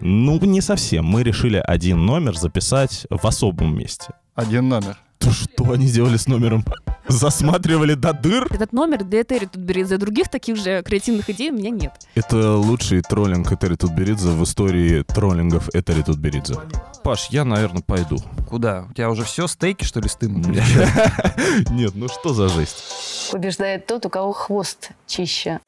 Ну, не совсем. Мы решили один номер записать в особом месте. Один номер. То что они сделали с номером? Засматривали до дыр? Этот номер для Этери Тутберидзе. Других таких же креативных идей у меня нет. Это лучший троллинг Этери Тутберидзе в истории троллингов Этери Тутберидзе. Паш, я, наверное, пойду. Куда? У тебя уже все стейки, что ли, стыдно? Нет, ну что за жесть? Побеждает тот, у кого хвост чище.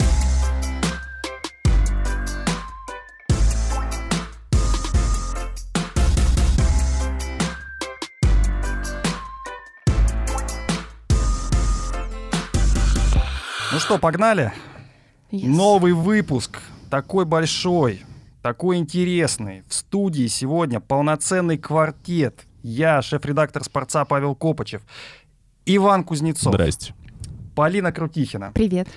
Что, погнали? Yes. Новый выпуск. Такой большой, такой интересный. В студии сегодня полноценный квартет. Я, шеф-редактор «Спорца» Павел Копачев. Иван Кузнецов. Здрасте. Полина Крутихина. Привет.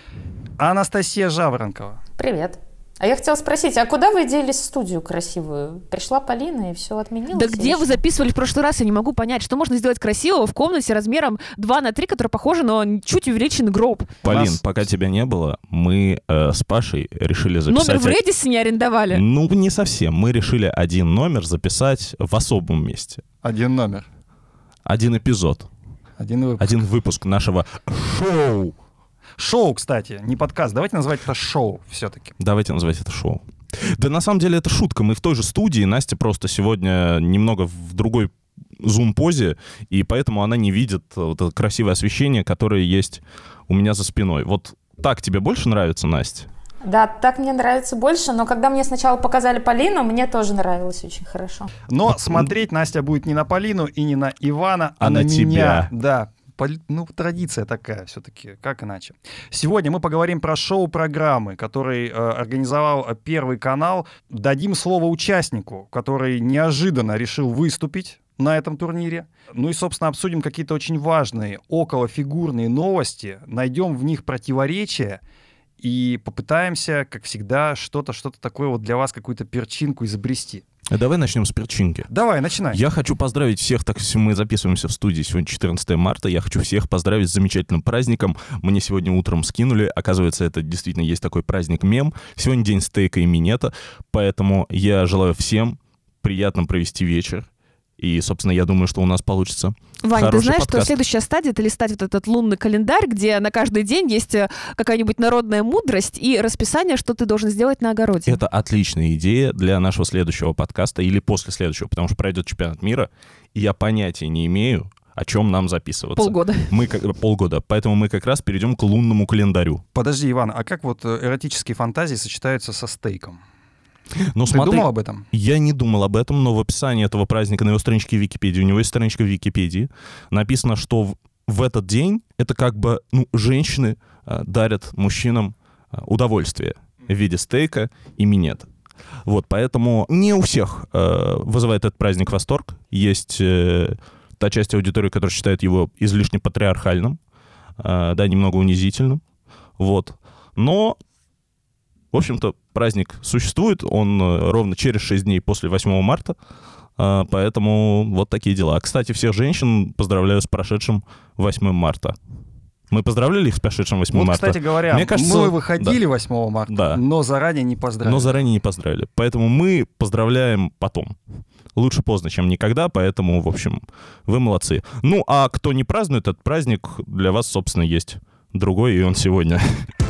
Анастасия Жаворонкова. Привет. А я хотела спросить, а куда вы делись студию красивую? Пришла Полина и все отменилось? Да где или вы записывали в прошлый раз, я не могу понять, что можно сделать красивого в комнате размером 2 на 3, которая похожа на чуть увеличенный гроб. Полин, нас- пока тебя не было, мы э, с Пашей решили записать... Номер в Редисе арендовали. Ну, не совсем. Мы решили один номер записать в особом месте. Один номер. Один эпизод. Один выпуск. Один выпуск нашего шоу. Шоу, кстати, не подкаст. Давайте назвать это шоу все-таки. Давайте называть это шоу. Да на самом деле это шутка. Мы в той же студии. Настя просто сегодня немного в другой зум-позе, и поэтому она не видит вот это красивое освещение, которое есть у меня за спиной. Вот так тебе больше нравится, Настя? Да, так мне нравится больше, но когда мне сначала показали Полину, мне тоже нравилось очень хорошо. Но смотреть Настя будет не на Полину и не на Ивана, а, А на меня. тебя. Да. Ну, традиция такая все-таки, как иначе. Сегодня мы поговорим про шоу-программы, который э, организовал э, Первый канал. Дадим слово участнику, который неожиданно решил выступить на этом турнире. Ну и, собственно, обсудим какие-то очень важные околофигурные новости, найдем в них противоречия и попытаемся, как всегда, что-то, что-то такое вот для вас, какую-то перчинку изобрести. Давай начнем с перчинки. Давай, начинай. Я хочу поздравить всех, так как мы записываемся в студии сегодня 14 марта, я хочу всех поздравить с замечательным праздником. Мне сегодня утром скинули, оказывается, это действительно есть такой праздник-мем. Сегодня день стейка и минета, поэтому я желаю всем приятно провести вечер. И, собственно, я думаю, что у нас получится. Ваня, ты знаешь, что подкаст. следующая стадия — это листать вот этот лунный календарь, где на каждый день есть э, какая-нибудь народная мудрость и расписание, что ты должен сделать на огороде. Это отличная идея для нашего следующего подкаста или после следующего, потому что пройдет чемпионат мира, и я понятия не имею, о чем нам записываться. Полгода. Мы как, полгода. Поэтому мы как раз перейдем к лунному календарю. Подожди, Иван, а как вот э, эротические фантазии сочетаются со стейком? Ну, Ты смотри, думал об этом? Я не думал об этом, но в описании этого праздника на его страничке в Википедии, у него есть страничка в Википедии, написано, что в, в этот день это как бы ну, женщины э, дарят мужчинам э, удовольствие в виде стейка и минет. Вот, поэтому не у всех э, вызывает этот праздник восторг. Есть э, та часть аудитории, которая считает его излишне патриархальным, э, да, немного унизительным. Вот. Но в общем-то, праздник существует, он э, ровно через 6 дней после 8 марта, а, поэтому вот такие дела. Кстати, всех женщин поздравляю с прошедшим 8 марта. Мы поздравляли их с прошедшим 8 Вот, марта, кстати говоря, Мне кажется, мы выходили 8 марта, Да. но заранее не поздравили. но заранее не поздравили. Поэтому мы поздравляем потом. Лучше поздно, чем никогда, поэтому, в общем, вы молодцы. Ну, а кто не празднует этот праздник, для вас, собственно, есть другой, и он сегодня.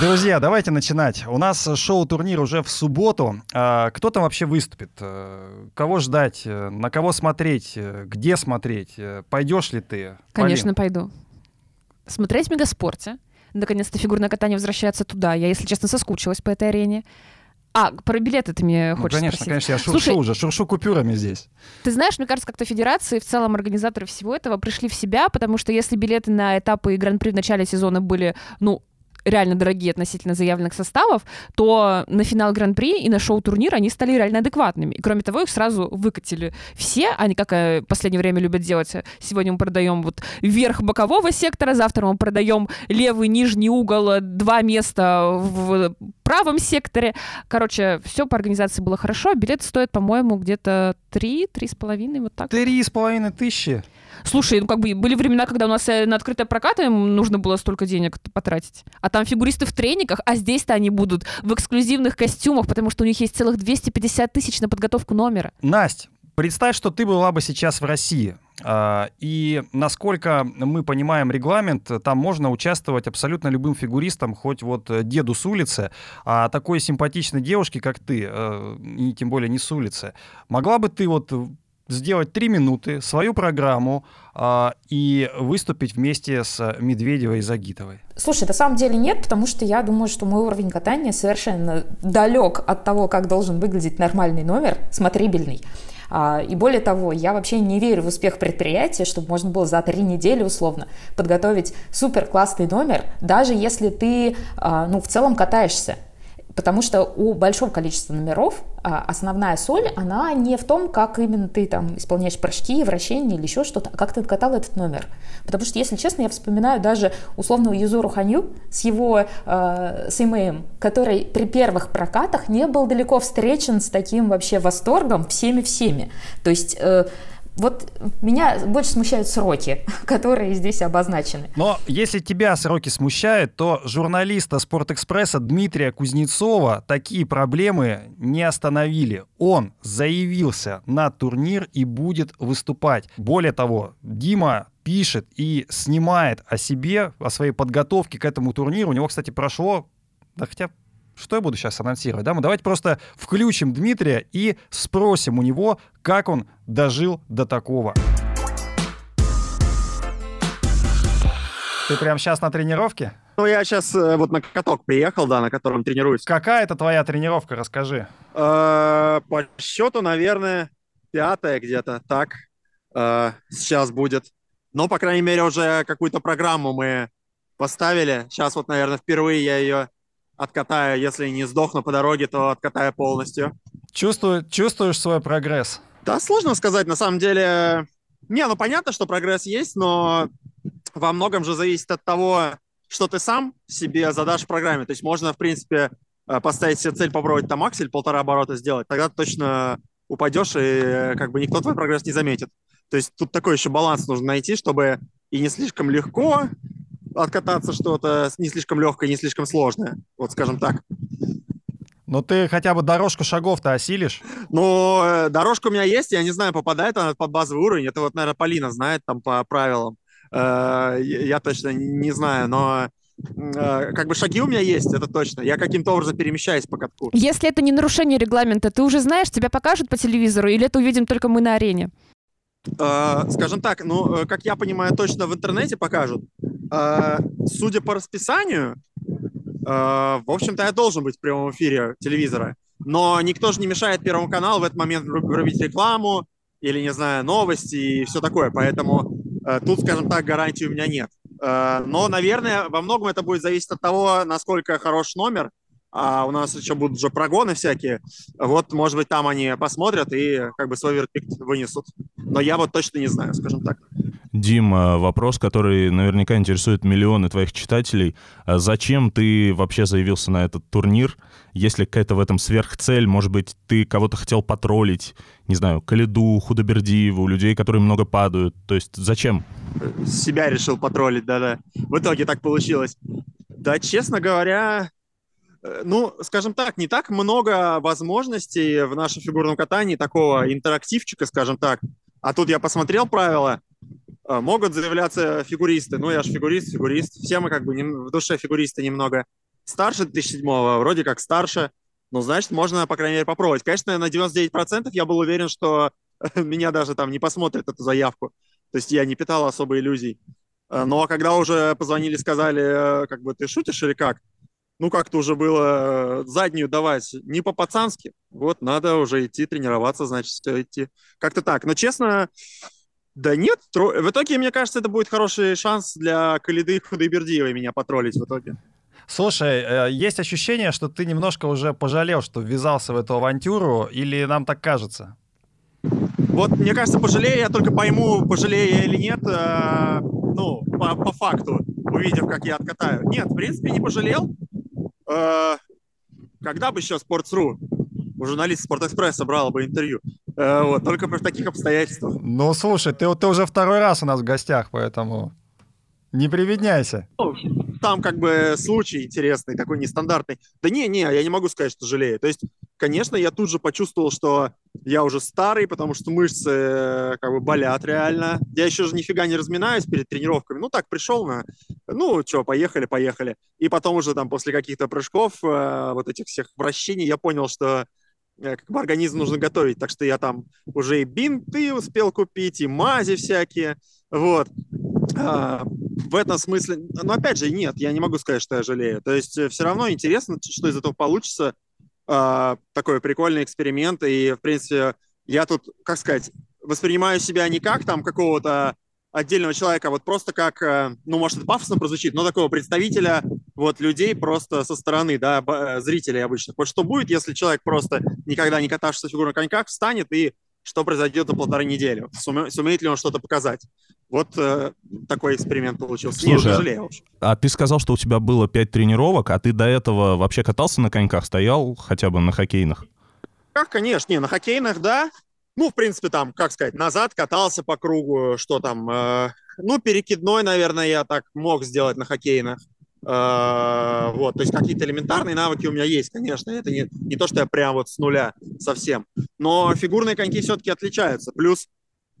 Друзья, давайте начинать. У нас шоу-турнир уже в субботу. А, кто там вообще выступит? Э, Кого ждать? Э, На кого смотреть? Э, Где смотреть? Пойдешь ли ты? Конечно, Полин? пойду. Смотреть в Мегаспорте. Наконец-то фигурное катание возвращается туда. Я, если честно, соскучилась по этой арене. А, про билеты ты мне Ну, хочешь конечно, спросить? конечно, я шуршу Слушай, уже, шуршу купюрами здесь. Ты знаешь, мне кажется, как-то федерации, в целом организаторы всего этого пришли в себя, потому что если билеты на этапы и гран-при в начале сезона были, ну, реально дорогие относительно заявленных составов, то на финал Гран-при и на шоу-турнир они стали реально адекватными. И кроме того, их сразу выкатили все, они как в последнее время любят делать. Сегодня мы продаем вот верх бокового сектора, завтра мы продаем левый нижний угол, два места в правом секторе. Короче, все по организации было хорошо. Билет стоит, по-моему, где-то 3, 3,5, вот так. Три с половиной тысячи. Слушай, ну как бы были времена, когда у нас э, на открытое прокат им нужно было столько денег потратить. А там фигуристы в трениках, а здесь-то они будут в эксклюзивных костюмах, потому что у них есть целых 250 тысяч на подготовку номера. Настя, представь, что ты была бы сейчас в России. А, И насколько мы понимаем регламент, там можно участвовать абсолютно любым фигуристам, хоть вот э, деду с улицы, а такой симпатичной девушке, как ты, э, и тем более не с улицы, могла бы ты вот сделать три минуты, свою программу а, и выступить вместе с Медведевой и Загитовой? Слушай, на самом деле нет, потому что я думаю, что мой уровень катания совершенно далек от того, как должен выглядеть нормальный номер, смотрибельный. А, И более того, я вообще не верю в успех предприятия, чтобы можно было за три недели условно подготовить супер классный номер, даже если ты а, ну, в целом катаешься. Потому что у большого количества номеров а, основная соль, она не в том, как именно ты там исполняешь прыжки, вращения или еще что-то, а как ты катал этот номер. Потому что, если честно, я вспоминаю даже условного Юзуру Ханью с его э, Сэймэй, который при первых прокатах не был далеко встречен с таким вообще восторгом всеми-всеми. То есть... э, вот меня больше смущают сроки, которые здесь обозначены. Но если тебя сроки смущают, то журналиста Спортэкспресса Дмитрия Кузнецова такие проблемы не остановили. Он заявился на турнир и будет выступать. Более того, Дима пишет и снимает о себе, о своей подготовке к этому турниру. У него, кстати, прошло, да хотя что я буду сейчас анонсировать, да? Мы давайте просто включим Дмитрия и спросим у него, как он дожил до такого. Ты прямо сейчас на тренировке? Ну, я сейчас вот на каток приехал, да, на котором тренируюсь. Какая это твоя тренировка, расскажи. Э, По счету, наверное, пятая где-то, так э, сейчас будет. Но, по крайней мере, уже какую-то программу мы поставили. Сейчас вот, наверное, впервые я ее откатаю. Если не сдохну по дороге, то откатаю полностью. Чувствую, чувствуешь свой прогресс? Да, сложно сказать. На самом деле, не, ну понятно, что прогресс есть, но во многом же зависит от того, что ты сам себе задашь в программе. То есть можно, в принципе, э, поставить себе цель попробовать там аксель полтора оборота сделать, тогда ты точно упадешь, и э, как бы никто твой прогресс не заметит. То есть тут такой еще баланс нужно найти, чтобы и не слишком легко откататься что-то, не слишком легкое, не слишком сложное. Вот скажем так. Но ты хотя бы дорожку шагов-то осилишь? Ну, э, дорожка у меня есть, я не знаю, попадает она под базовый уровень. Это вот, наверное, Полина знает там по правилам. Э, Я точно не знаю, но э, как бы шаги у меня есть, это точно. Я каким-то образом перемещаюсь по катку. Если это не нарушение регламента, ты уже знаешь, тебя покажут по телевизору, или это увидим только мы на арене? Скажем так, ну, как я понимаю, точно в интернете покажут. Э, Судя по расписанию, э, в общем-то, я должен быть в прямом эфире телевизора. Но никто же не мешает Первому каналу в этот момент вру- врубить рекламу или, не знаю, новости и все такое. Поэтому э, тут, скажем так, гарантии у меня нет. Но, наверное, во многом это будет зависеть от того, насколько хорош номер. А у нас еще будут же прогоны всякие. Вот, может быть, там они посмотрят и как бы свой вердикт вынесут. Но я вот точно не знаю, скажем так. Дим, э, вопрос, который наверняка интересует миллионы твоих читателей. А Зачем ты вообще заявился на этот турнир? Есть ли какая-то в этом сверхцель? Может быть, ты кого-то хотел потроллить? Не знаю, Калиду, Худобердиеву, людей, которые много падают. То есть зачем? себя решил потроллить, да-да. В итоге так получилось. Да, честно говоря, э, ну, скажем так, не так много возможностей в нашем фигурном катании, такого интерактивчика, скажем так. А тут я посмотрел правила, э, могут заявляться фигуристы. Ну, я же фигурист, фигурист. Все мы как бы в душе фигуристы немного. Старше 2007-го, вроде как старше. Ну, значит, можно, по крайней мере, попробовать. Конечно, на 99% я был уверен, что меня даже там не посмотрят эту заявку. То есть я не питал особо иллюзий. Э, Но когда уже позвонили, сказали, э, как бы ты шутишь или как? Ну, как-то уже было э, заднюю давать не по-пацански. Вот, надо уже идти тренироваться, значит, всё идти. Как-то так. Но, честно, да нет. тро- В итоге, мне кажется, это будет хороший шанс для Калиды Худайбердиевой меня потроллить в итоге. Слушай, э, есть ощущение, что ты немножко уже пожалел, что ввязался в эту авантюру, или нам так кажется? Вот, мне кажется, пожалею, я только пойму, пожалею я или нет, э, ну, по, по факту, увидев, как я откатаю. Нет, в принципе, не пожалел. Э, когда бы еще Sports.ru, у журналиста Спортэкспресса брал бы интервью. Э, вот, только при таких обстоятельствах. Ну, слушай, ты, ты уже второй раз у нас в гостях, поэтому не приведняйся. Ну, там как бы случай интересный, такой нестандартный. Да не, не, я не могу сказать, что жалею. То есть, конечно, я тут же почувствовал, что я уже старый, потому что мышцы э, как бы болят реально. Я еще же нифига не разминаюсь перед тренировками. Ну так, пришел на, ну что, поехали, поехали. И потом уже там после каких-то прыжков, э, вот этих всех вращений, я понял, что как бы организм нужно готовить. Так что я там уже и бинты успел купить, и мази всякие. Вот. А, в этом смысле, но опять же, нет, я не могу сказать, что я жалею. То есть все равно интересно, что из этого получится. А, такой прикольный эксперимент. И, в принципе, я тут, как сказать, воспринимаю себя не как там какого-то отдельного человека, а вот просто как, э, ну, может, это пафосно прозвучит, но такого представителя вот людей просто со стороны, да, э, зрителей обычных. Вот что будет, если человек просто никогда не катавшийся в фигурных коньках встанет и что произойдет за полторы недели? Суме, сумеет ли он что-то показать? Вот э, такой эксперимент получился. Слушай, Не жалею. А ты сказал, что у тебя было пять тренировок, а ты до этого вообще катался на коньках, стоял хотя бы на хоккейных? Как, конечно, не, на хоккейных, да. Ну, в принципе, там, как сказать, назад катался по кругу, что там, э, ну, перекидной, наверное, я так мог сделать на хоккейных. Э, вот, то есть какие-то элементарные навыки у меня есть, конечно, это не, не то, что я прям вот с нуля совсем, но фигурные коньки все-таки отличаются, плюс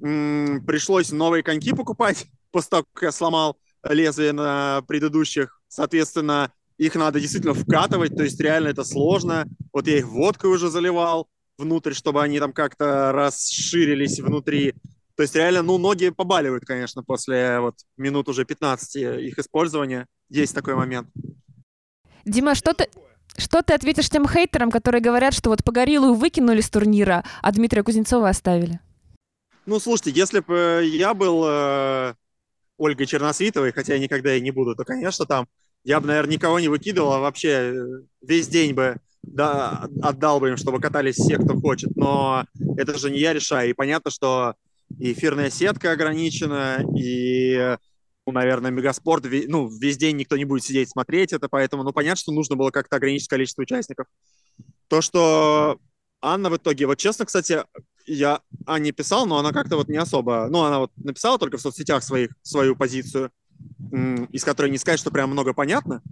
м- пришлось новые коньки покупать после того, как я сломал лезвие на предыдущих, соответственно, их надо действительно вкатывать, то есть реально это сложно, вот я их водкой уже заливал внутрь, чтобы они там как-то расширились внутри, то есть реально, ну, ноги побаливают, конечно, после вот минут уже 15 их использования. Есть такой момент. Дима, что ты, что ты ответишь тем хейтерам, которые говорят, что вот Погорилую выкинули с турнира, а Дмитрия Кузнецова оставили? Ну, слушайте, если бы я был э, Ольгой Черносвитовой, хотя я никогда и не буду, то, конечно, там я бы, наверное, никого не выкидывал, а вообще э, весь день бы да, отдал бы им, чтобы катались все, кто хочет. Но это же не я решаю. И понятно, что и эфирная сетка ограничена, и, ну, наверное, мегаспорт, ну, весь день никто не будет сидеть смотреть это, поэтому, ну, понятно, что нужно было как-то ограничить количество участников. То, что Анна в итоге, вот честно, кстати, я Анне писал, но она как-то вот не особо, ну, она вот написала только в соцсетях своих свою позицию, из которой не сказать, что прям много понятно,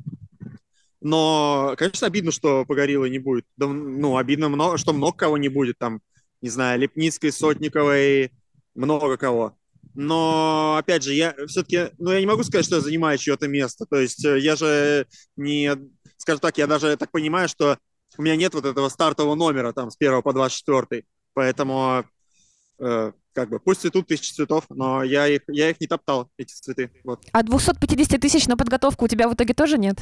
но, конечно, обидно, что Погорила не будет. Да, ну, обидно, много, что много кого не будет. Там, не знаю, Лепницкой, Сотниковой, много кого. Но, опять же, я все-таки, ну, я не могу сказать, что я занимаю чье-то место. То есть э, я же не, скажем так, я даже так понимаю, что у меня нет вот этого стартового номера там с 1 по 24. Поэтому, э, как бы, пусть цветут тысячи цветов, но я их, я их не топтал, эти цветы. Вот. А 250 тысяч на подготовку у тебя в итоге тоже нет?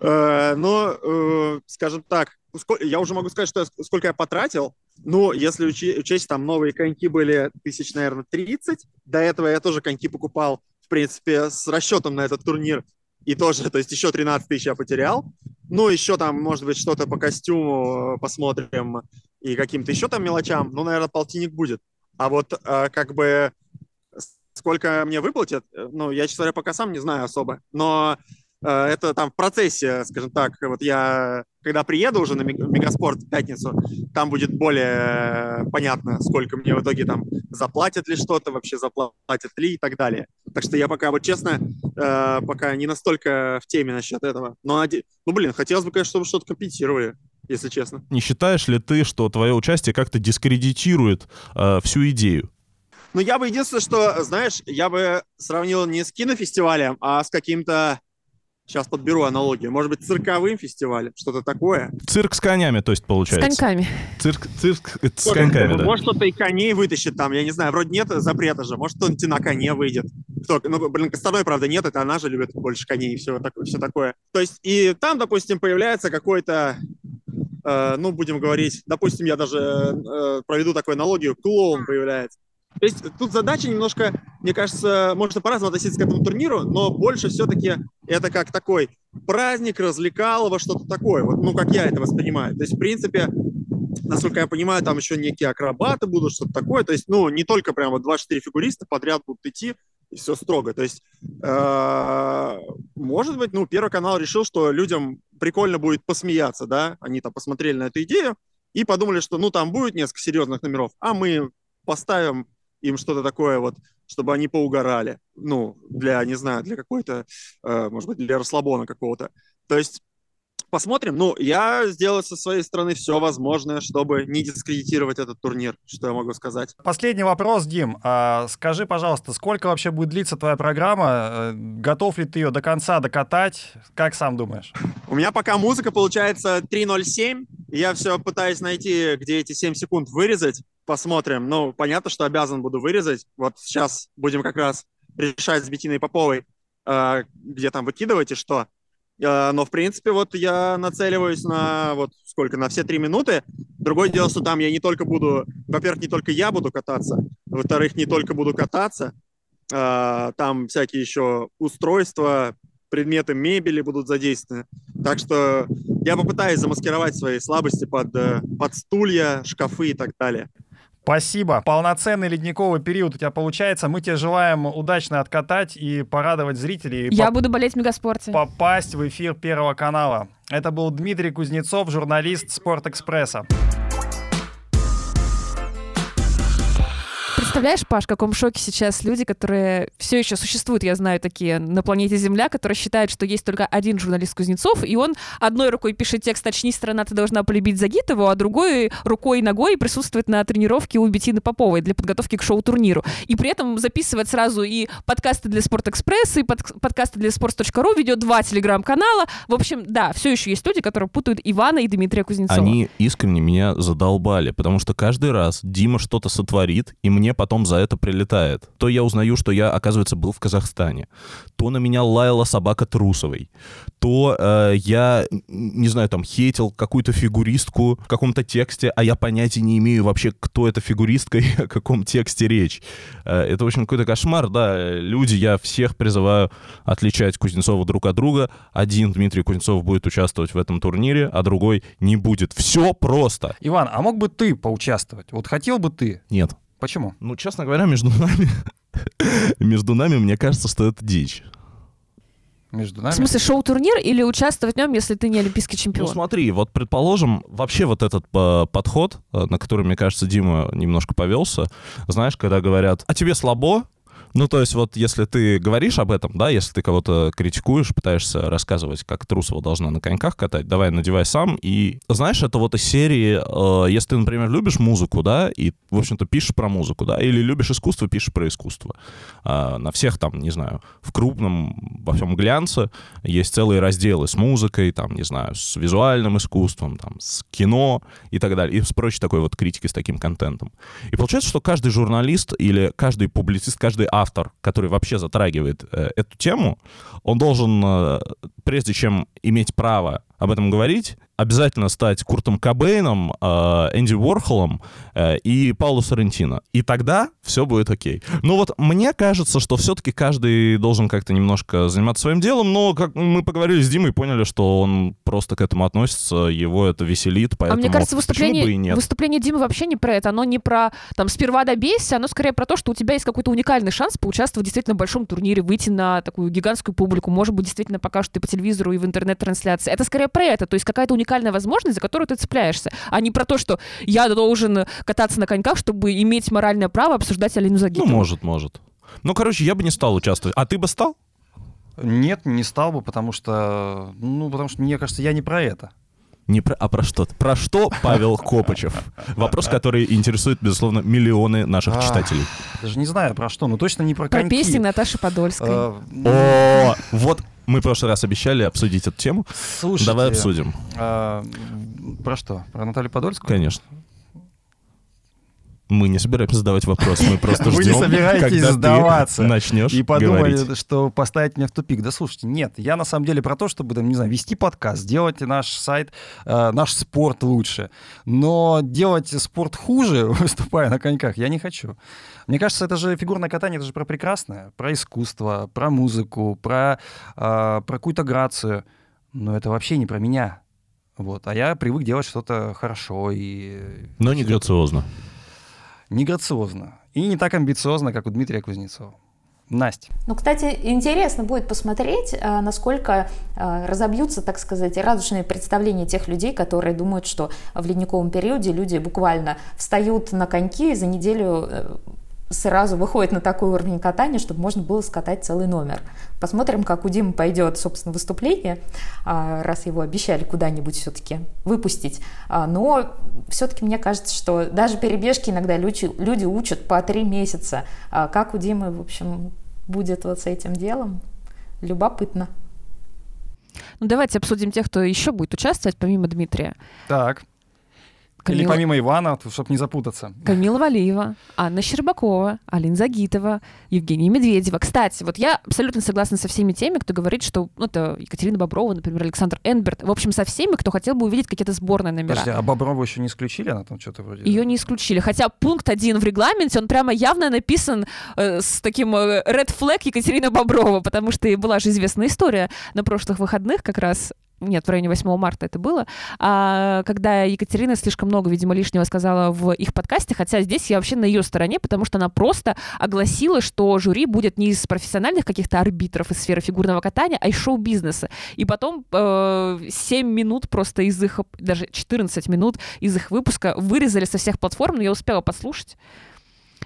Э, ну, скажем так, я уже могу сказать, что сколько я потратил. Ну, если учесть, там новые коньки были тысяч, наверное, 30. До этого я тоже коньки покупал, в принципе, с расчетом на этот турнир. И тоже, то есть еще 13 тысяч я потерял. Ну, еще там, может быть, что-то по костюму посмотрим и каким-то еще там мелочам. Ну, наверное, полтинник будет. А вот э, как бы сколько мне выплатят, э, ну, я, честно говоря, пока сам не знаю особо. Но Э, это там в процессе, скажем так, вот я, когда приеду уже на Мегаспорт в пятницу, там будет более понятно, сколько мне в итоге там заплатят ли что-то, вообще заплатят ли и так далее. Так что я пока, вот честно, э, пока не настолько в теме насчет этого. Но, ну, блин, хотелось бы, конечно, чтобы что-то компенсировали если честно. Не считаешь ли ты, что твое участие как-то дискредитирует э, всю идею? Ну, я бы единственное, что, знаешь, я бы сравнил не с кинофестивалем, а с каким-то Сейчас подберу аналогию. Может быть, цирковым фестивалем, что-то такое. Цирк с конями, то есть, получается. С коньками. Цирк, цирк с коньками, да. Может, кто-то и коней вытащит там, я не знаю, вроде нет запрета же. Может, кто-нибудь на коне выйдет. Кто, ну, блин, Костяной, правда, нет, это она же любит больше коней и все, так, все такое. То есть, и там, допустим, появляется какой-то э, ну, будем говорить, допустим, я даже э, проведу такую аналогию, клоун появляется. То есть тут задача немножко, мне кажется, можно по-разному относиться к этому турниру, но больше все-таки это как такой праздник, развлекалово, что-то такое, вот, ну, как я это воспринимаю. То есть, в принципе, насколько я понимаю, там еще некие акробаты будут, что-то такое. То есть, ну, не только прям вот 24 фигуриста подряд будут идти, и все строго. То есть, э, может быть, ну, Первый канал решил, что людям прикольно будет посмеяться, да, они там посмотрели на эту идею, и подумали, что ну там будет несколько серьезных номеров, а мы поставим им что-то такое вот, чтобы они поугорали. Ну, для, не знаю, для какой-то, э, может быть, для расслабона какого-то. То есть посмотрим. Ну, я сделаю со своей стороны все возможное, чтобы не дискредитировать этот турнир, что я могу сказать. Последний вопрос, Дим. А, скажи, пожалуйста, сколько вообще будет длиться твоя программа? Э, готов ли ты ее до конца докатать? Как сам думаешь? У меня пока музыка получается 3.07. Я все пытаюсь найти, где эти 7 секунд вырезать. Посмотрим. Ну, понятно, что обязан буду вырезать. Вот сейчас будем как раз решать с Бетиной Поповой, э, где там выкидывать и что. Э, но, в принципе, вот я нацеливаюсь на вот сколько, на все три минуты. Другое дело, что там я не только буду, во-первых, не только я буду кататься, во-вторых, не только буду кататься, э, там всякие еще устройства, предметы мебели будут задействованы. Так что я попытаюсь замаскировать свои слабости под, под стулья, шкафы и так далее. Спасибо. Полноценный ледниковый период у тебя получается. Мы тебе желаем удачно откатать и порадовать зрителей. Я поп- буду болеть в Мегаспорте. Попасть в эфир Первого канала. Это был Дмитрий Кузнецов, журналист Спортэкспресса. Представляешь, Паш, в каком шоке сейчас люди, которые все еще существуют, я знаю, такие на планете Земля, которые считают, что есть только один журналист Кузнецов, и он одной рукой пишет текст «Очнись, страна, ты должна полюбить Загитову», а другой рукой и ногой присутствует на тренировке у Бетины Поповой для подготовки к шоу-турниру. И при этом записывает сразу и подкасты для Спортэкспресса, и под, подкасты для sports.ru, ведет два телеграм-канала. В общем, да, все еще есть люди, которые путают Ивана и Дмитрия Кузнецова. Они искренне меня задолбали, потому что каждый раз Дима что-то сотворит, и мне потом за это прилетает. То я узнаю, что я, оказывается, был в Казахстане, то на меня лаяла собака Трусовой, то э, я, не знаю, там, хейтил какую-то фигуристку в каком-то тексте, а я понятия не имею вообще, кто эта фигуристка и о каком тексте речь. Э, это, в общем, какой-то кошмар, да. Люди, я всех призываю отличать Кузнецова друг от друга. Один Дмитрий Кузнецов будет участвовать в этом турнире, а другой не будет. Все просто. Иван, а мог бы ты поучаствовать? Вот хотел бы ты? Нет. Почему? Ну, честно говоря, между нами, между нами, мне кажется, что это дичь. Между нами? В смысле, шоу-турнир или участвовать в нем, если ты не олимпийский Ну, чемпион? смотри, вот предположим, вообще вот этот э, подход, э, на который, мне кажется, Дима немножко повелся, знаешь, когда говорят, а тебе слабо, ну, то есть вот если ты говоришь об этом, да, если ты кого-то критикуешь, пытаешься рассказывать, как Трусова должна на коньках катать, давай надевай сам. И знаешь, это вот из серии, э, если ты, например, любишь музыку, да, и, в общем-то, пишешь про музыку, да, или любишь искусство, пишешь про искусство. Э, на всех там, не знаю, в крупном, во всем глянце есть целые разделы с музыкой, там, не знаю, с визуальным искусством, там, с кино и так далее, и с прочей такой вот критикой с таким контентом. И получается, что каждый журналист или каждый публицист, каждый автор, который вообще затрагивает э, эту тему, он должен, э, прежде чем иметь право об этом говорить, обязательно стать Куртом Кобейном, э, Энди Уорхолом э, и Пауло Соррентино. И тогда все будет окей. Ну вот мне кажется, что все-таки каждый должен как-то немножко заниматься своим делом, но как мы поговорили с Димой, поняли, что он просто к этому относится, его это веселит, А поэтому мне кажется, почему бы и выступление, нет? выступление Димы вообще не про это. Оно не про там сперва добейся, оно скорее про то, что у тебя есть какой-то уникальный шанс поучаствовать действительно в большом турнире, выйти на такую гигантскую публику. Может быть, действительно покажут и по телевизору, и в интернет-трансляции. Это скорее про это. То есть какая-то уникальная возможность, за которую ты цепляешься, а не про то, что я должен кататься на коньках, чтобы иметь моральное право обсуждать Алину Ну, Загитову. может, может. Ну, короче, я бы не стал участвовать. А ты бы стал? Нет, не стал бы, потому что, ну, потому что мне кажется, я не про это. Не про, а про что? Про что Павел Копычев? Вопрос, который интересует, безусловно, миллионы наших читателей. Даже не знаю про что, но точно не про Про коньки. песни Наташи Подольской. Э, ну, О, вот мы в прошлый раз обещали обсудить эту тему. слушайте, Давай обсудим. а, про что? Про Наталью Подольскую? Конечно. Мы не собираемся задавать вопрос, мы просто Вы не ждем, собираетесь когда сдаваться ты начнешь И подумали, говорить. что поставить меня в тупик. Да слушайте, нет, я на самом деле про то, чтобы, там, не знаю, вести подкаст, делать наш сайт, э, наш спорт лучше. Но делать спорт хуже, выступая на коньках, я не хочу. Мне кажется, это же фигурное катание, это же про прекрасное, про искусство, про музыку, про, э, про какую-то грацию. Но это вообще не про меня. Вот. А я привык делать что-то хорошо и Но не грациозно. не грациозно. И не так амбициозно, как у Дмитрия Кузнецова. Настя. Ну, кстати, интересно будет посмотреть, а, насколько а, разобьются, так сказать, радужные представления тех людей, которые думают, что в ледниковом периоде люди буквально встают на коньки и за неделю э, сразу выходит на такой уровень катания, чтобы можно было скатать целый номер. Посмотрим, как у Димы пойдет, собственно, выступление, а, раз его обещали куда-нибудь все-таки выпустить. А, но все-таки мне кажется, что даже перебежки иногда люди, люди учат по три месяца. А как у Димы, в общем, будет вот с этим делом, любопытно. Ну, давайте обсудим тех, кто еще будет участвовать, помимо Дмитрия. Так. Или Камила- помимо Ивана, чтобы не запутаться. Камила Валиева, Анна Щербакова, Алина Загитова, Евгения Медведева. Кстати, вот я абсолютно согласна со всеми теми, кто говорит, что ну, это Екатерина Боброва, например, Александр Энберт. В общем, со всеми, кто хотел бы увидеть какие-то сборные номера. Подожди, а Боброву еще не исключили? Она там что-то вроде... Ее не исключили. Хотя пункт один в регламенте, он прямо явно написан э, с таким э, red flag Екатерина Боброва, потому что и была же известная история на прошлых выходных как раз нет, в районе 8 марта это было, а, когда Екатерина слишком много, видимо, лишнего сказала в их подкасте, хотя здесь я вообще на ее стороне, потому что она просто огласила, что жюри будет не из профессиональных каких-то арбитров из сферы фигурного катания, а из шоу-бизнеса. И потом э, 7 минут просто из их, даже 14 минут из их выпуска вырезали со всех платформ, но я успела послушать.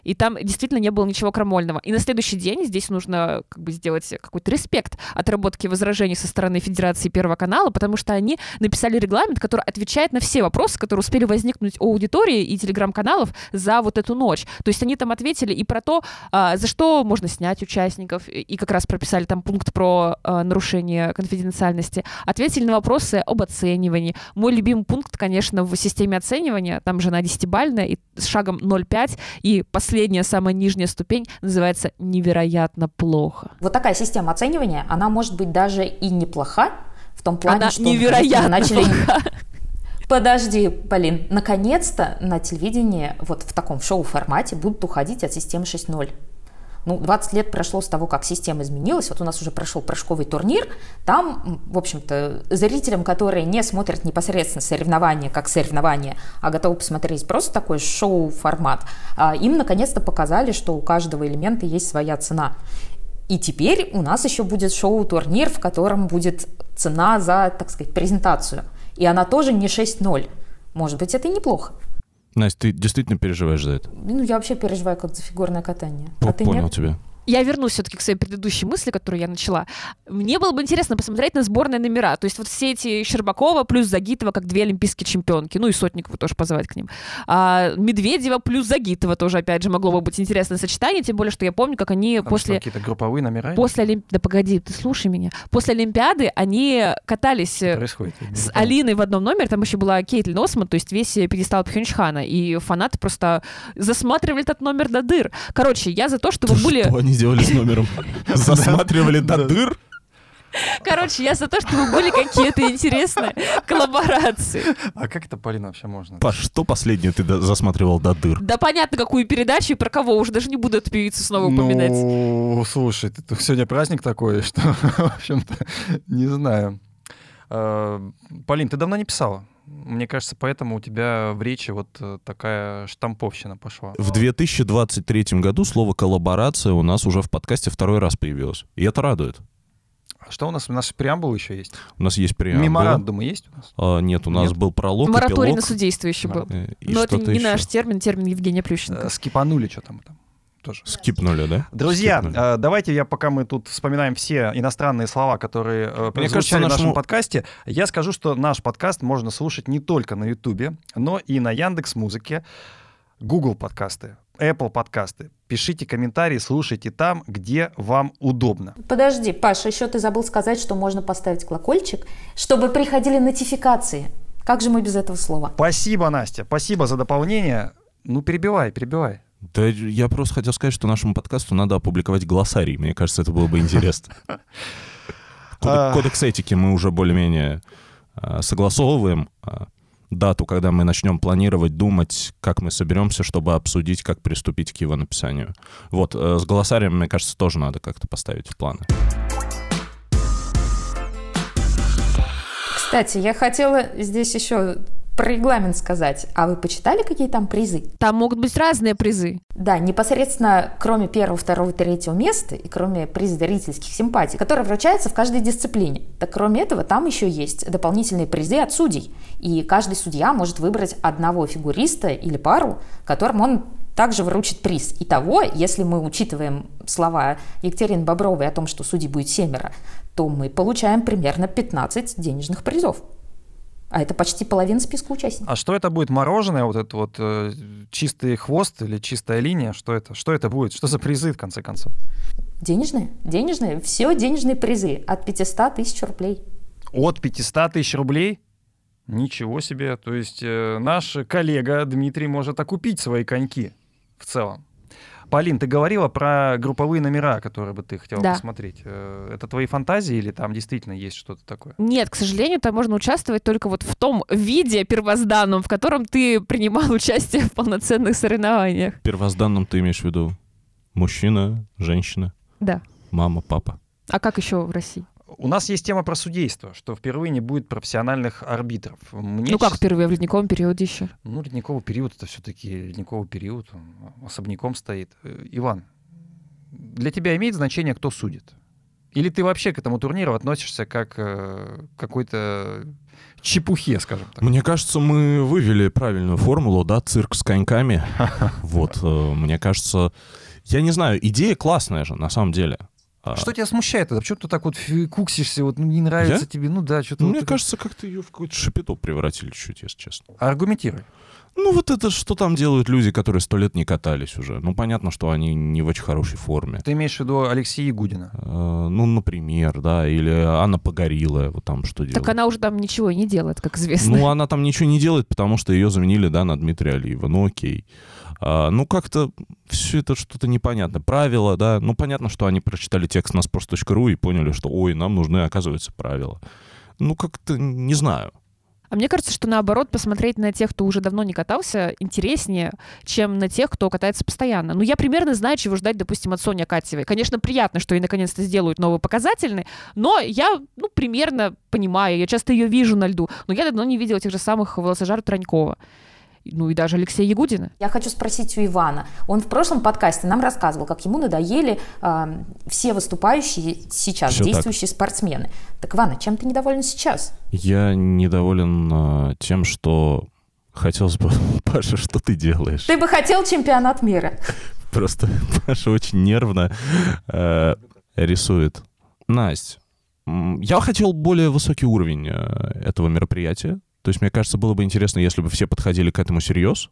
И там действительно не было ничего крамольного. И на следующий день здесь нужно как бы сделать какой-то респект отработки возражений со стороны Федерации Первого канала, потому что они написали регламент, который отвечает на все вопросы, которые успели возникнуть у аудитории и телеграм-каналов за вот эту ночь. То есть они там ответили и про то, а, за что можно снять участников, и- как раз прописали там пункт про а, нарушение конфиденциальности. Ответили на вопросы об оценивании. Мой любимый пункт, конечно, в системе оценивания, там же она десятибальная, и с шагом 0,5, и последняя, самая нижняя ступень называется «невероятно плохо». Вот такая система оценивания, она может быть даже и неплоха, в том плане, Она что невероятно начали... плоха. Подожди, Полин, наконец-то на телевидении вот в таком шоу-формате будут уходить от системы 6.0. Ну, 20 лет прошло с того, как система изменилась. Вот у нас уже прошел прыжковый турнир. Там, в общем-то, зрителям, которые не смотрят непосредственно соревнования как соревнования, а готовы посмотреть просто такой шоу-формат, а, им наконец-то показали, что у каждого элемента есть своя цена. И теперь у нас еще будет шоу-турнир, в котором будет цена за, так сказать, презентацию. И она тоже не 6.0. Может быть, это и неплохо. Настя, ты действительно переживаешь за это? Ну, я вообще переживаю как за фигурное катание. П- а ты Понял нет? тебя. Я вернусь все-таки к своей предыдущей мысли, которую я начала. Мне было бы интересно посмотреть на сборные номера. То есть вот все эти Щербакова плюс Загитова, как две олимпийские чемпионки. Ну и Сотникова тоже позвать к ним. А, Медведева плюс Загитова тоже, опять же, могло бы быть интересное сочетание. Тем более, что я помню, как они что, после... Какие-то групповые номера? После Олимп... Да погоди, ты слушай меня. После Олимпиады они катались э, происходит? С. Алиной в одном номере, там еще была Кейтлин Осман, то есть весь пьедестал Пхенчхана, и фанаты просто засматривали этот номер до дыр. Короче, я за то, чтобы были... Что они делали с номером? Засматривали до дыр? Короче, я за то, чтобы были какие-то интересные коллаборации. А как это, Полина, вообще можно? Паш, что последнее ты засматривал до дыр? Да понятно, какую передачу и про кого, уже даже не буду эту певицу снова упоминать. Ну, слушай, ты- сегодня праздник такой, что, в общем-то, не знаю. Э, Полин, ты давно не писала? Мне кажется, поэтому у тебя в речи вот э, такая штамповщина пошла. В 2023 году слово «коллаборация» у нас уже в подкасте второй раз появилось. И это радует. А Что у нас? У нас преамбула еще есть? У нас есть преамбула. Меморандумы есть у нас? А, нет, у нас Нет? был пролог, Мораторий на эпилог, судейство еще был. э, и Но это не еще. наш термин, термин Евгения Плющенко. Э, Скипанули что там там тоже. Скипнули, да? Друзья, Скипнули. э, давайте я, пока мы тут вспоминаем все иностранные слова, которые э, прозвучали кажется, в нашем нашему- подкасте, я скажу, что наш подкаст можно слушать не только на Ютубе, но и на Яндекс Музыке, Google подкасты, Apple подкасты. Пишите комментарии, слушайте там, где вам удобно. Подожди, Паша, еще ты забыл сказать, что можно поставить колокольчик, чтобы приходили нотификации. Как же мы без этого слова? Спасибо, Настя, спасибо за дополнение. Ну, перебивай, перебивай. Да я просто хотел сказать, что нашему подкасту надо опубликовать глоссарий. Мне кажется, это было бы интересно. А. Кодек- Кодекс этики мы уже более-менее а, согласовываем а, дату, когда мы начнем планировать, думать, как мы соберемся, чтобы обсудить, как приступить к его написанию. Вот, э, с глоссарием, мне кажется, тоже надо как-то поставить в планы. Кстати, я хотела здесь еще про регламент сказать. А вы почитали, какие там призы? Там могут быть разные призы. Да, непосредственно кроме первого, второго, третьего места и кроме приза зрительских симпатий, который вручается в каждой дисциплине. Так кроме этого, там еще есть дополнительные призы от судей. И каждый судья может выбрать одного фигуриста или пару, которым он также вручит приз. Итого, если мы учитываем слова Екатерины Бобровой о том, что судей будет семеро, то мы получаем примерно 15 денежных призов. А это почти половина списка участников. А что это будет? Мороженое, вот это вот э, чистый хвост или чистая линия? Что это? Что это будет? Что за призы, в конце концов? Денежные. Денежные. Все денежные призы. От 500 тысяч рублей. От 500 тысяч рублей? Ничего себе. То есть э, наш коллега Дмитрий может окупить свои коньки в целом. Полин, ты говорила про групповые номера, которые бы ты хотела Да. посмотреть. Э, Это твои фантазии или там действительно есть что-то такое? Нет, к сожалению, там можно участвовать только вот в том виде первозданном, в котором ты принимал участие в полноценных соревнованиях. Первозданным ты имеешь в виду мужчина, женщина, Да. мама, папа. А как еще в России? У нас есть тема про судейство, что впервые не будет профессиональных арбитров. Мне ну как впервые в ледниковом периоде еще? Ну, ледниковый период это все-таки ледниковый период, он особняком стоит. Э, Иван, для тебя имеет значение, кто судит? Или ты вообще к этому турниру относишься как э, к какой-то чепухе, скажем так? Мне кажется, мы вывели правильную формулу, да, цирк с коньками. Вот, э, мне кажется, я не знаю, идея классная же, на самом деле. А, Что тебя смущает это? Почему ты так вот куксишься, вот ну, не нравится Я? тебе? Ну да, что-то... ну, вот Мне это- кажется, как-то ее в какой-то шапито превратили чуть, если честно. Аргументируй. Ну, вот это что там делают люди, которые сто лет не катались уже. Ну, понятно, что они не в очень хорошей форме. Ты имеешь в виду Алексея Ягудина? Э, Ну, например, да, или Анна Погорилая, вот там что делает. Так она уже там ничего не делает, как известно. Ну, она там ничего не делает, потому что ее заменили, да, на Дмитрия Алиева. Ну, окей. А, ну, как-то все это что-то непонятно. Правила, да. Ну, понятно, что они прочитали текст на sports.ru и поняли, что, ой, нам нужны, оказывается, правила. Ну, как-то не знаю. А мне кажется, что наоборот, посмотреть на тех, кто уже давно не катался, интереснее, чем на тех, кто катается постоянно. Ну, я примерно знаю, чего ждать, допустим, от Сони Акатьевой. Конечно, приятно, что ей наконец-то сделают новый показательный, но я, ну, примерно понимаю, я часто ее вижу на льду, но я давно не видела тех же самых волосожар Тронькова. Ну и даже Алексея Ягудина. Я хочу спросить у Ивана. Он в прошлом подкасте нам рассказывал, как ему надоели а, все выступающие сейчас, так. действующие спортсмены. Так, Ивана, чем ты недоволен сейчас? Я недоволен э, тем, что хотелось бы... Паша, что ты делаешь? Ты бы хотел чемпионат мира. Просто Паша очень нервно э, рисует. Настя, я хотел более высокий уровень э, этого мероприятия. То есть, мне кажется, было бы интересно, если бы все подходили к этому серьез.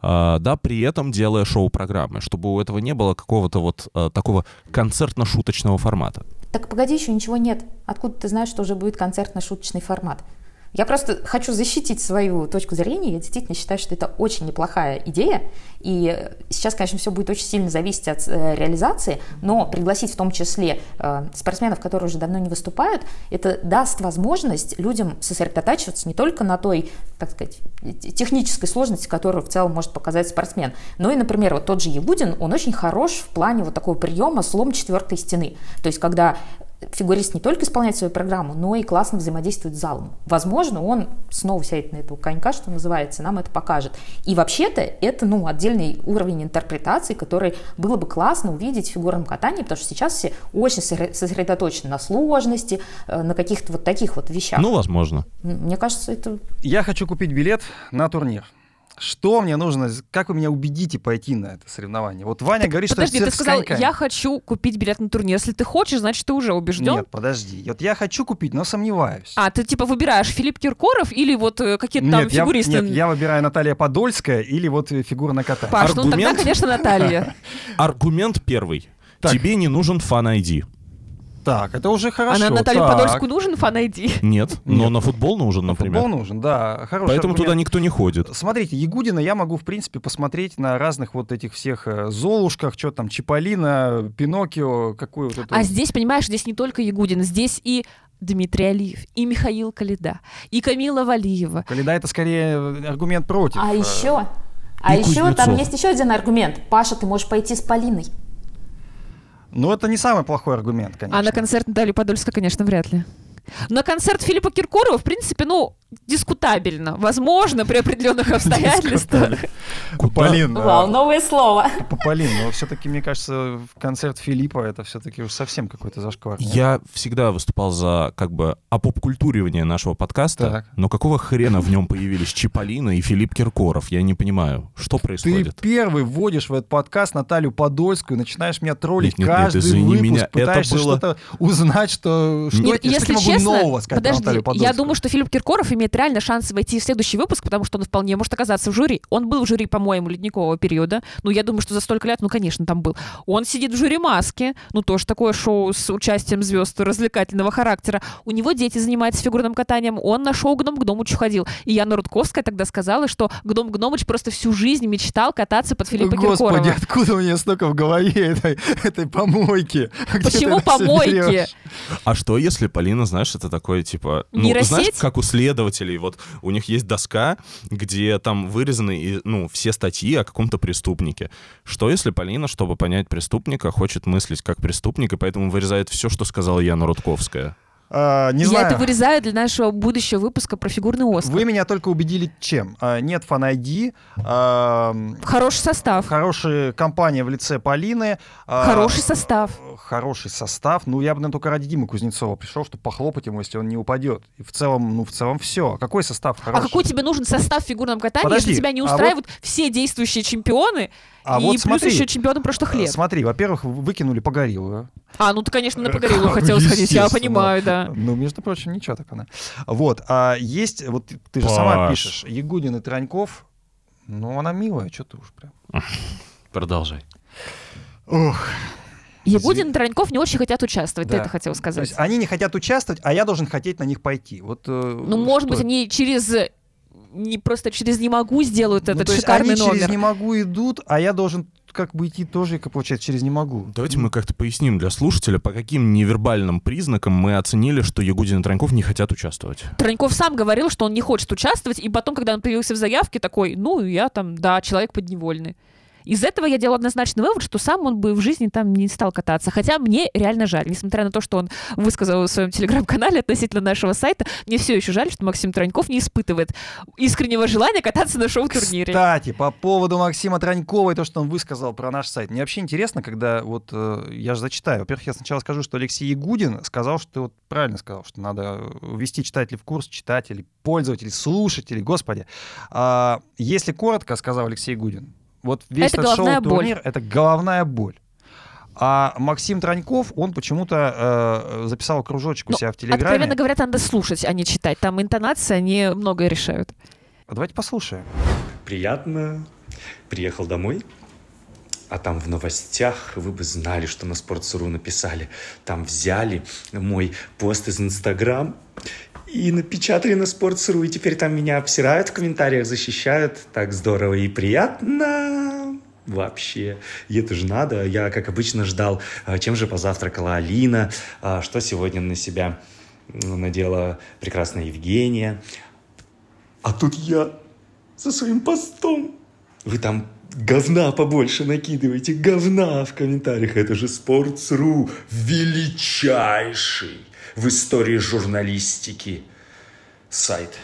А, да, при этом делая шоу-программы, чтобы у этого не было какого-то вот э, такого концертно-шуточного формата. Так погоди, еще ничего нет. Откуда ты знаешь, что уже будет концертно-шуточный формат? Я просто хочу защитить свою точку зрения. Я действительно считаю, что это очень неплохая идея. И сейчас, конечно, все будет очень сильно зависеть от э, реализации, но пригласить в том числе э, спортсменов, которые уже давно не выступают, это даст возможность людям сосредотачиваться не только на той, так сказать, те- технической сложности, которую в целом может показать спортсмен, но и, например, вот тот же Ягудин, он очень хорош в плане вот такого приема слом четвертой стены. То есть, когда фигурист не только исполняет свою программу, но и классно взаимодействует с залом. Возможно, он снова сядет на этого конька, что называется, нам это покажет. И вообще-то это, ну, отдельный уровень интерпретации, который было бы классно увидеть в фигурном катании, потому что сейчас все очень сосре- сосредоточены на сложности, э, на каких-то вот таких вот вещах. Ну, возможно. Мне кажется, это Я хочу купить билет на турнир. Что мне нужно, как вы меня убедите пойти на это соревнование? Вот Ваня говорит, Подожди, что ты цирк с сказал, коньками. я хочу купить билет на турнир. Если ты хочешь, значит, ты уже убежден. Нет, подожди. Вот я хочу купить, но сомневаюсь. А, ты типа выбираешь Филипп Киркоров или вот э, какие-то там нет, я, фигуристы? нет, я выбираю Наталья Подольская или вот э, фигурное катание. Паш, ну тогда, Аргумент? конечно, Наталья. Аргумент первый. Так. Тебе не нужен фан-айди. Так, это уже хорошо. А на Наталью так. Подольскую нужен фан-айди? Нет, но Нет. на футбол нужен, например. Футбол нужен, да. Хороший Поэтому аргумент. туда никто не ходит. Смотрите, Ягудина я могу, в принципе, посмотреть на разных вот этих всех э, Золушках, что там, Чиполлино, Пиноккио, какой вот это... А здесь, понимаешь, здесь не только Ягудин, здесь и Дмитрий Алиев, и Михаил Калида, и Камила Валиева. Коляда это скорее э, аргумент против. А Э, еще, а еще там есть еще один аргумент. Паша, ты можешь пойти с Полиной. Ну, это не самый плохой аргумент, конечно. А на концерт Натальи Подольской, конечно, вряд ли. На концерт Филиппа Киркорова, в принципе, ну, дискутабельно. Возможно, при определенных обстоятельствах. Полин, Вау, новое слово. Полин, но все-таки, мне кажется, концерт Филиппа это все-таки уж совсем какой-то зашквар. Я всегда выступал за как бы опопкультуривание нашего подкаста, но какого хрена в нем появились Чиполлино и Филипп Киркоров? Я не понимаю, что Ты происходит? первый вводишь в этот подкаст Наталью Подольскую, начинаешь меня троллить каждый выпуск, пытаешься что-то узнать, что, что, если могу честно, нового сказать подожди, я думаю, что Филипп Киркоров имеет реально шанс войти в следующий выпуск, потому что он вполне может оказаться в жюри. Он был в жюри, по-моему, ледникового периода. Ну, я думаю, что за столько лет, ну, конечно, там был. Он сидит в жюри маски, ну, тоже такое шоу с участием звезд развлекательного характера. У него дети занимаются фигурным катанием. Он на шоу Гном Гномыч ходил. И Яна Рудковская тогда сказала, что Гном Гномыч просто всю жизнь мечтал кататься под Филиппа Господи, Киркорова. откуда у меня столько в голове этой, этой помойки? Где Почему помойки? А что, если Полина, знаешь, это такое, типа... Ну, Нейросеть? знаешь, как у следователей, вот у них есть доска, где там выразены, и, ну, все статьи о каком-то преступнике. Что, если Полина, чтобы понять преступника, хочет мыслить как преступник, и поэтому вырезает все, что сказала Яна Рудковская? А, не Я знаю. это вырезаю для нашего будущего выпуска про фигурный Оскар. Вы меня только убедили чем? А, нет фан-айди, а, Хороший состав. хорошая компания в лице Полины. а, Хороший состав. Хороший состав. Ну, я бы, наверное, только ради Димы Кузнецова пришел, чтобы похлопать ему, если он не упадет. И в целом, ну, в целом все. Какой состав А хороший? какой тебе нужен состав в фигурном катании, Подожди, если тебя не а устраивают все действующие чемпионы А и вот плюс смотри. еще чемпионы прошлых лет? Смотри, во-первых, выкинули Погорелую. А, ну ты, конечно, на Э, Погорелую как, хотела сходить, я понимаю, да. Ну, между прочим, ничего так она. Вот, а есть, вот ты- ты же сама пишешь, Ягудин и Траньков, ну, она милая, что ты уж прям. Продолжай. Ох, Ягудин и Тараньков не очень хотят участвовать, ты Да. это хотел то сказать. есть они не хотят участвовать, а я должен хотеть на них пойти. Вот, э, Ну, может быть, это? они через... Не просто через «не могу» сделают Ну, этот то есть шикарный они через номер. «не могу» идут, а я должен как бы идти тоже, как получается, через «не могу». Давайте мы как-то поясним для слушателя, по каким невербальным признакам мы оценили, что Ягудин и Траньков не хотят участвовать. Тараньков сам говорил, что он не хочет участвовать, и потом, когда он появился в заявке, такой, ну, я там, да, человек подневольный. Из этого я делаю однозначный вывод, что сам он бы в жизни там не стал кататься. Хотя мне реально жаль. Несмотря на то, что он высказал в своем телеграм-канале относительно нашего сайта, мне все еще жаль, что Максим Тараньков не испытывает искреннего желания кататься на шоу-турнире. Кстати, по поводу Максима Транькова и то, что он высказал про наш сайт. Мне вообще интересно, когда вот э, я же зачитаю. Во-первых, я сначала скажу, что Алексей Ягудин сказал, что вот правильно сказал, что надо ввести читателей в курс, читателей, пользователей, слушателей, господи. А, если коротко, сказал Алексей Ягудин, вот весь Это этот головная боль. шоу-турнир — это головная боль. А Максим Траньков, он почему-то э, записал кружочек у Ну, себя в Телеграме. Откровенно говоря, надо слушать, а не читать. Там интонации, они многое решают. Давайте послушаем. приятно. Приехал домой, а там в новостях вы бы знали, что на Sports.ru написали. Там взяли мой пост из Инстаграм и напечатали на Sports.ru, и теперь там меня обсирают в комментариях, защищают. Так здорово и приятно. Вообще. И это же надо. Я, как обычно, ждал, а, чем же позавтракала Алина, а, что сегодня на себя м, надела прекрасная Евгения. А тут я со своим постом. Вы там говна побольше накидываете, говна в комментариях. Это же Sports.ru, величайший в истории журналистики сайт.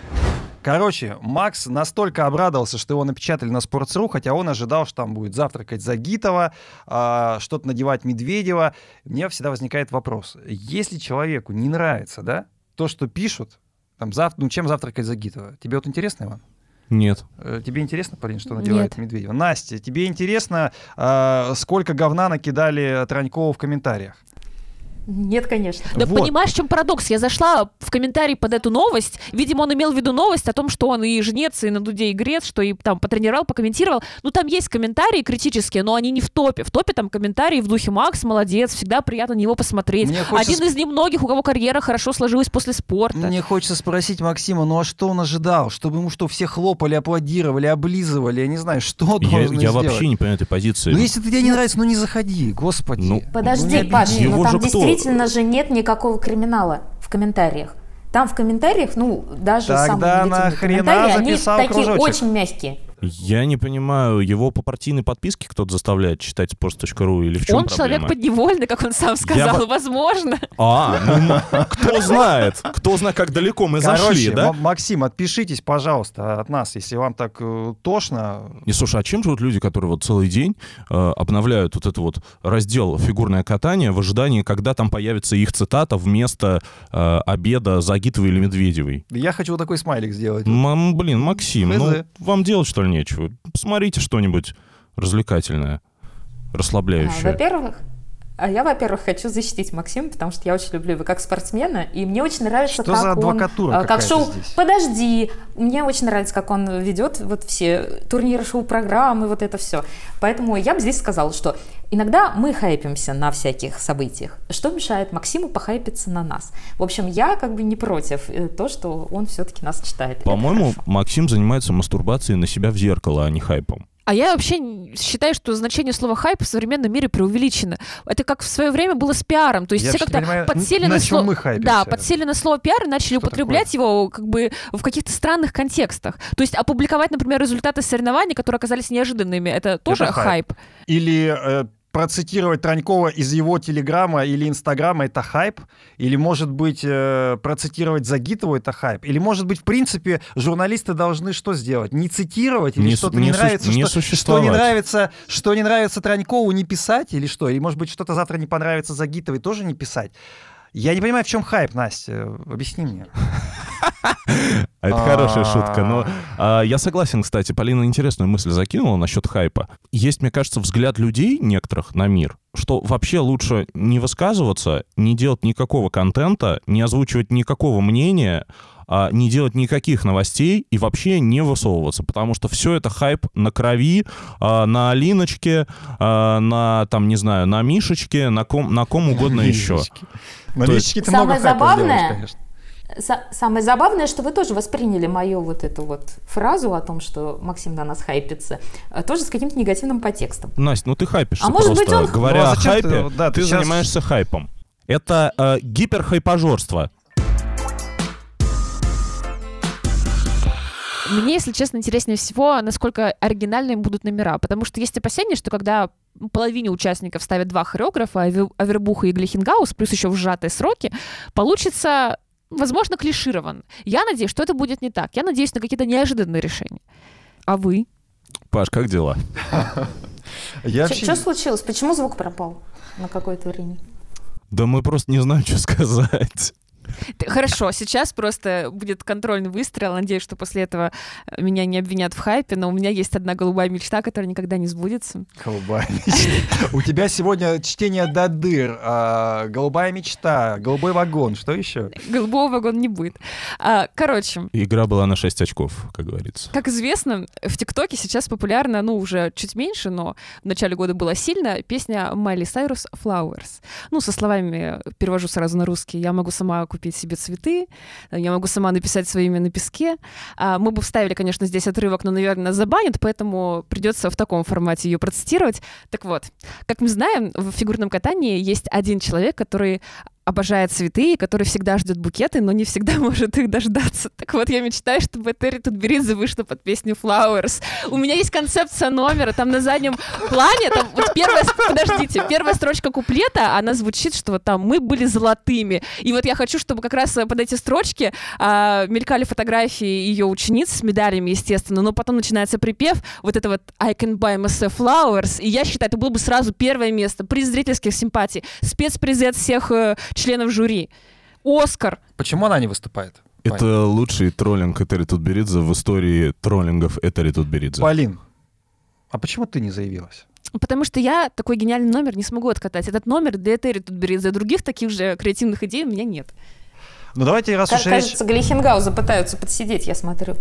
Короче, Макс настолько обрадовался, что его напечатали на Sports.ru, хотя он ожидал, что там будет завтракать Загитова, а, что-то надевать Медведева. У меня всегда возникает вопрос. Если человеку не нравится, да, то, что пишут, там, зав... ну, чем завтракать Загитова? Тебе вот интересно, Иван? Нет. Э, Тебе интересно, Полин, что надевает Нет. Медведева? Настя, тебе интересно, а, сколько говна накидали Транькова в комментариях? Нет, конечно. Да Вот. понимаешь, в чем парадокс? Я зашла в комментарий под эту новость. Видимо, он имел в виду новость о том, что он и жнец, и на дуде и грец, что и там потренировал, покомментировал. Ну, там есть комментарии критические, но они не в топе. В топе там комментарии в духе «Макс, молодец, всегда приятно на него посмотреть». Мне хочется Один из немногих, у кого карьера хорошо сложилась после спорта. Мне хочется спросить Максима, ну а что он ожидал? Чтобы ему что, все хлопали, аплодировали, облизывали? Я не знаю, что Я, должен я сделать? вообще не понимаю этой позиции. Ну, если тебе не нравится, ну не заходи, господи. Ну, Подожди, Ну, Паш, ну Его там же кто? Действительно же нет никакого криминала в комментариях. Там в комментариях, ну, даже Тогда самые негативные комментарии, они такие кружочек? очень мягкие. Я не понимаю, его по партийной подписке кто-то заставляет читать sports.ru или в чем Он проблема? человек подневольный, как он сам сказал, бы- возможно. А, ну, кто знает, кто знает, как далеко мы зашли, да? М- Максим, отпишитесь, пожалуйста, от нас, если вам так э, тошно. Не, слушай, а чем живут люди, которые вот целый день э, обновляют вот это вот раздел фигурное катание в ожидании, когда там появится их цитата вместо э, обеда Загитовой или Медведевой? Я хочу вот такой смайлик сделать. Мам, блин, Максим, ну вам делать что ли нечего? Посмотрите что-нибудь развлекательное, А, расслабляющее. Во-первых, а я, во-первых, хочу защитить Максима, потому что я очень люблю его как спортсмена, и мне очень нравится, Что как за он... адвокатура а, Как шоу... здесь? Подожди! Мне очень нравится, как он ведет вот все турниры, шоу-программы, вот это все. Поэтому я бы здесь сказала, что иногда мы хайпимся на всяких событиях. Что мешает Максиму похайпиться на нас? В общем, я как бы не против э, то, что он все-таки нас читает. По-моему. Максим занимается мастурбацией на себя в зеркало, а не хайпом. А я вообще считаю, что значение слова хайп в современном мире преувеличено. Это как в свое время было с пиаром. То есть Я все как-то понимаю, подсели на, на слово... мы хайпимся. Да, подсели на слово пиар и начали Что употреблять его как бы в каких-то странных контекстах. То есть опубликовать, например, результаты соревнований, которые оказались неожиданными, это тоже хайп. хайп. Или э, процитировать Транькова из его телеграма или инстаграма это хайп, или, может быть, э, процитировать Загитову это хайп, или, может быть, в принципе, журналисты должны что сделать? Не цитировать, или что-то не, не нравится, не что, что не нравится, что не нравится Транькову, не писать, или что? Или, может быть, что-то завтра не понравится Загитовой, тоже не писать? Я не понимаю, в чем хайп, Настя, объясни мне. А Это А. хорошая шутка. Но а, я согласен, кстати, Полина интересную мысль закинула насчет хайпа. Есть, мне кажется, взгляд людей некоторых на мир, что вообще лучше не высказываться, не делать никакого контента, не озвучивать никакого мнения, а, не делать никаких новостей и вообще не высовываться, потому что все это хайп на крови, а, на Алиночке, а, на, там, не знаю, на Мишечке, на ком, на ком угодно еще. На личике ты Самое много хайпа забавное- делаешь, конечно. Са- Самое забавное, что вы тоже восприняли мою вот эту вот фразу о том, что Максим на нас хайпится, э, тоже с каким-то негативным подтекстом. Настя, ну ты хайпишься А может просто. быть, он- Говоря Ну, а о зачем ты- хайпе, да, ты, ты щас- занимаешься хайпом. Это э, гиперхайпажорство. Мне, если честно, интереснее всего, насколько оригинальными будут номера, потому что есть опасения, что когда половине участников ставят два хореографа, Аве- Авербуха и Глихенгаус, плюс еще в сжатые сроки, получится, возможно, клиширован. Я надеюсь, что это будет не так. Я надеюсь на какие-то неожиданные решения. А вы? Паш, как дела? Что случилось? Почему звук пропал на какое-то время? Да мы просто не знаем, что сказать. Хорошо, сейчас просто будет контрольный выстрел. Надеюсь, что после этого э, меня не обвинят в хайпе, но у меня есть одна голубая мечта, которая никогда не сбудется. Голубая мечта. У тебя сегодня чтение до дыр, а, голубая мечта, голубой вагон, что еще? Голубого вагона не будет. А, Короче, Игра была на 6 очков, как говорится. Как известно, в ТикТоке сейчас популярна, ну, уже чуть меньше, но в начале года была сильно, песня Майли Сайрус «Flowers». Ну, со словами, э, перевожу сразу на русский, «Я могу сама купить себе цветы», э, «Я могу сама написать свое имя на песке». А, Мы бы вставили, конечно, здесь отрывок, но, наверное, забанят, поэтому придется в таком формате ее процитировать. Так вот, как мы знаем, в фигурном катании есть один человек, который обожает цветы, который всегда ждет букеты, но не всегда может их дождаться. Так вот, я мечтаю, чтобы Терри Тутберидзе вышла под песню Flowers. У меня есть концепция номера, там на заднем плане, там вот первая, подождите, первая строчка куплета, она звучит, что вот там мы были золотыми. И вот я хочу, чтобы как раз под эти строчки а, мелькали фотографии ее учениц с медалями, естественно, но потом начинается припев, вот это вот I can buy myself flowers, и я считаю, это было бы сразу первое место, приз зрительских симпатий, спецприз от всех э, членов жюри. Оскар. Почему она не выступает? Это лучший троллинг Этери Тутберидзе в истории троллингов Этери Тутберидзе. Полин, а почему ты не заявилась? Потому что я такой гениальный номер не смогу откатать. Этот номер для Этери Тутберидзе, других таких же креативных идей у меня нет. Ну давайте, раз Ка- уж речь... Кажется, Глихенгауза пытаются подсидеть, я смотрю.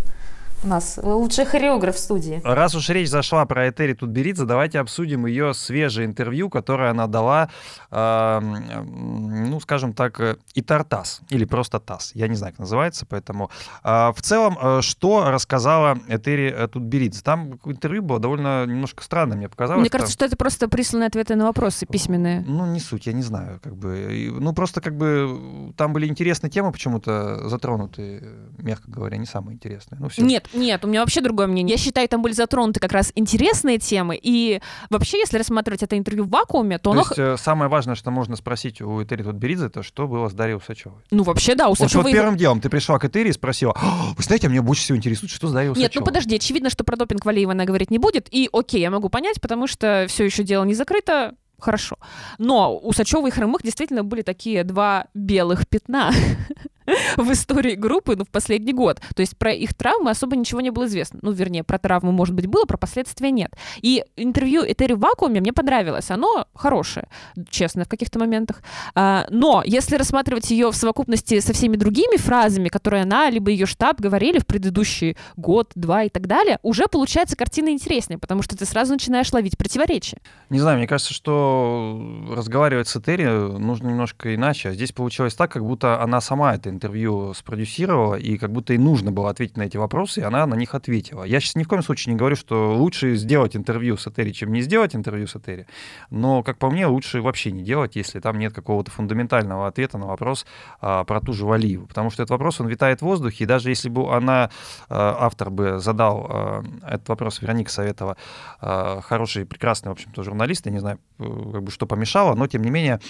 У нас лучший хореограф в студии. Раз уж речь зашла про Этери Тутберидзе, давайте обсудим ее свежее интервью, которое она дала, э, ну, скажем так, э, и Тартас, или просто ТАСС, я не знаю, как называется, поэтому... э, в целом, э, что рассказала Этери э, Тутберидзе? Там интервью было довольно немножко странное, мне показалось. Мне там- кажется, что это просто присланные ответы на вопросы письменные. Ну, не суть, я не знаю, как бы. Ну, просто как бы там были интересные темы почему-то затронуты, мягко говоря, не самые интересные. Ну, все. Нет, Нет, у меня вообще другое мнение. Я считаю, там были затронуты как раз интересные темы. И вообще, если рассматривать это интервью в вакууме, то, То оно... есть э, самое важное, что можно спросить у Этери Тутберидзе, это что было с Дарьей Усачевой? Ну, вообще, да, у Вот, вот первым делом ты пришла к Этери и спросила, «А, вы знаете, а меня больше всего интересует, что с Дарьей Усачевой? Нет, ну подожди, очевидно, что про допинг Валиева она говорить не будет. И окей, я могу понять, потому что все еще дело не закрыто. Хорошо. Но у Сачева и Хромых действительно были такие два белых пятна в истории группы ну, в последний год. То есть про их травмы особо ничего не было известно. Ну, вернее, про травмы, может быть, было, про последствия нет. И интервью Этери в вакууме мне понравилось. Оно хорошее, честно, в каких-то моментах. А, но если рассматривать ее в совокупности со всеми другими фразами, которые она либо ее штаб говорили в предыдущий год, два и так далее, уже получается картина интереснее, потому что ты сразу начинаешь ловить противоречия. Не знаю, мне кажется, что разговаривать с Этери нужно немножко иначе. А Здесь получилось так, как будто она сама это интервью спродюсировала, и как будто ей нужно было ответить на эти вопросы, и она на них ответила. Я сейчас ни в коем случае не говорю, что лучше сделать интервью с Этери, чем не сделать интервью с Этери, но, как по мне, лучше вообще не делать, если там нет какого-то фундаментального ответа на вопрос а, про ту же Валиеву. Потому что этот вопрос, он витает в воздухе, и даже если бы она, а, автор бы задал а, этот вопрос, Вероника Советова, а, хороший, прекрасный, в общем-то, журналист, я не знаю, э, как бы, что помешало, но, тем не менее,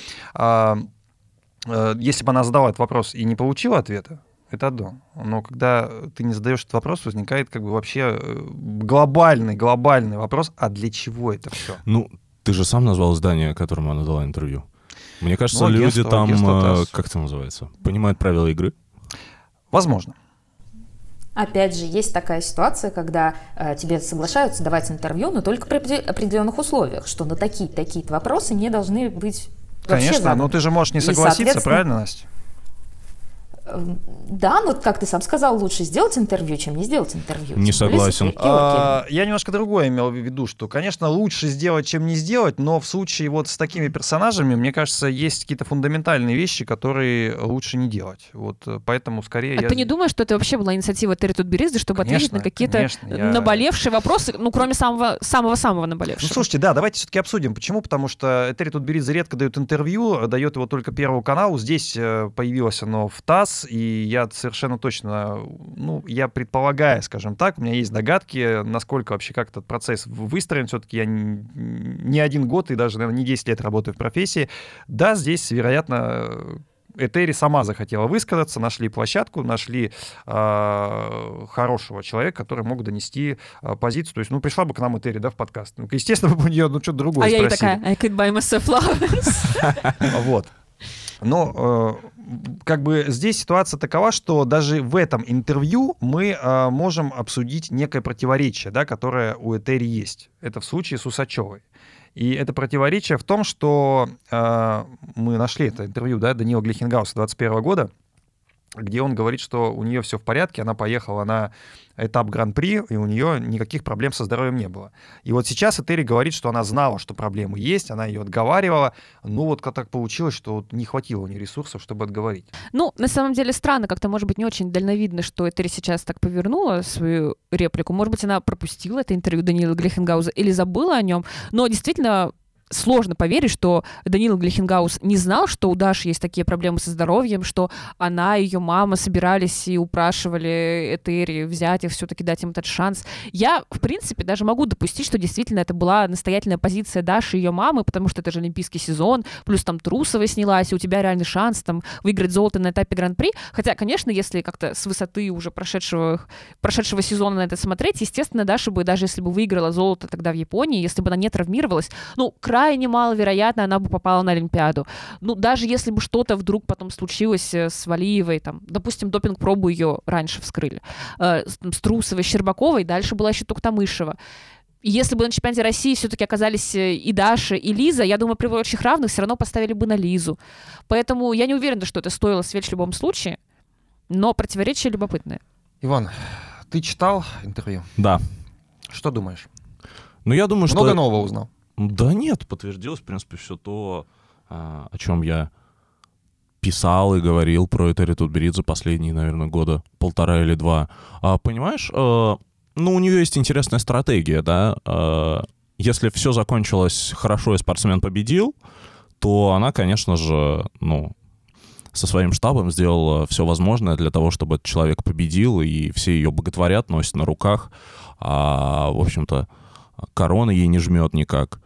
если бы она задала этот вопрос и не получила ответа, это одно. Но когда ты не задаешь этот вопрос, возникает как бы вообще э, глобальный, глобальный вопрос, а для чего это все? Ну, ты же сам назвал здание, которому она дала интервью. Мне кажется, Ну, люди агентство- там, агентство э, как это называется, понимают правила игры. Возможно. Опять же, есть такая ситуация, когда э, тебе соглашаются давать интервью, но только при опреде- определенных условиях, что на такие-то такие вопросы не должны быть Конечно, но ты же можешь не согласиться, правильно, Настя? Эм, Да, но, как ты сам сказал, лучше сделать интервью, чем не сделать интервью. Не согласен. А, Я немножко другое имел в виду, что, конечно, лучше сделать, чем не сделать, но в случае вот с такими персонажами, мне кажется, есть какие-то фундаментальные вещи, которые лучше не делать. Вот э, поэтому скорее А я... ты не думаешь, что это вообще была инициатива Терри Тутберидзе, чтобы ответить Конечно, на какие-то конечно, я- наболевшие вопросы, ну, кроме самого самого-самого Ну, наболевшего? слушайте, да, давайте все-таки обсудим. Почему? Потому что Этери Тутберидзе редко дает интервью, э, дает его только Первому каналу. Здесь э, появилось оно в ТАСС, и я совершенно точно, ну, я предполагаю, скажем так, у меня есть догадки, насколько вообще как этот процесс выстроен. Все-таки я не, не один год и даже, наверное, не 10 лет работаю в профессии. Да, здесь, вероятно, Этери сама захотела высказаться, нашли площадку, нашли э, хорошего человека, который мог донести э, позицию. То есть, ну, пришла бы к нам Этери, да, в подкаст. Ну, естественно, бы у нее, ну, что-то другое а я и спросили. такая, I could buy myself flowers. Вот. Но э, как бы здесь ситуация такова, что даже в этом интервью мы э, можем обсудить некое противоречие, да, которое у Этери есть. Это в случае с Усачевой. И это противоречие в том, что э, мы нашли это интервью да, Данила Глихенгауса 21 года, где он говорит, что у нее все в порядке, она поехала на этап Гран-при, и у нее никаких проблем со здоровьем не было. И вот сейчас Этери говорит, что она знала, что проблемы есть, она ее отговаривала, но вот как так получилось, что вот не хватило у нее ресурсов, чтобы отговорить. Ну, на самом деле странно, как-то, может быть, не очень дальновидно, что Этери сейчас так повернула свою реплику. Может быть, она пропустила это интервью Даниила Глихенгауза или забыла о нем. Но действительно, сложно поверить, что Данила Глихенгаус не знал, что у Даши есть такие проблемы со здоровьем, что она и ее мама собирались и упрашивали Этери взять их, все-таки дать им этот шанс. Я, в принципе, даже могу допустить, что действительно это была настоятельная позиция Даши и ее мамы, потому что это же олимпийский сезон, плюс там Трусова снялась, и у тебя реальный шанс там выиграть золото на этапе Гран-при. Хотя, конечно, если как-то с высоты уже прошедшего, прошедшего сезона на это смотреть, естественно, Даша бы, даже если бы выиграла золото тогда в Японии, если бы она не травмировалась, ну, крайне маловероятно, она бы попала на Олимпиаду. Ну, даже если бы что-то вдруг потом случилось э, с Валиевой, там, допустим, допинг-пробу ее раньше вскрыли, э, с, там, с Трусовой, с Щербаковой, дальше была еще Туктамышева. И Если бы на чемпионате России все-таки оказались э, и Даша, и Лиза, я думаю, при прочих равных все равно поставили бы на Лизу. Поэтому я не уверена, что это стоило свеч в любом случае, но противоречие любопытное. Иван, ты читал интервью? Да. Что думаешь? Ну, я думаю, что... Много нового узнал? Да нет, подтвердилось, в принципе, все то, а, о чем я писал и говорил про Этери Тутберидзе последние, наверное, года полтора или два. А, понимаешь, э, ну, у нее есть интересная стратегия, да. Э, если все закончилось хорошо и спортсмен победил, то она, конечно же, ну, со своим штабом сделала все возможное для того, чтобы этот человек победил, и все ее боготворят, носят на руках. А, в общем-то, корона ей не жмет никак.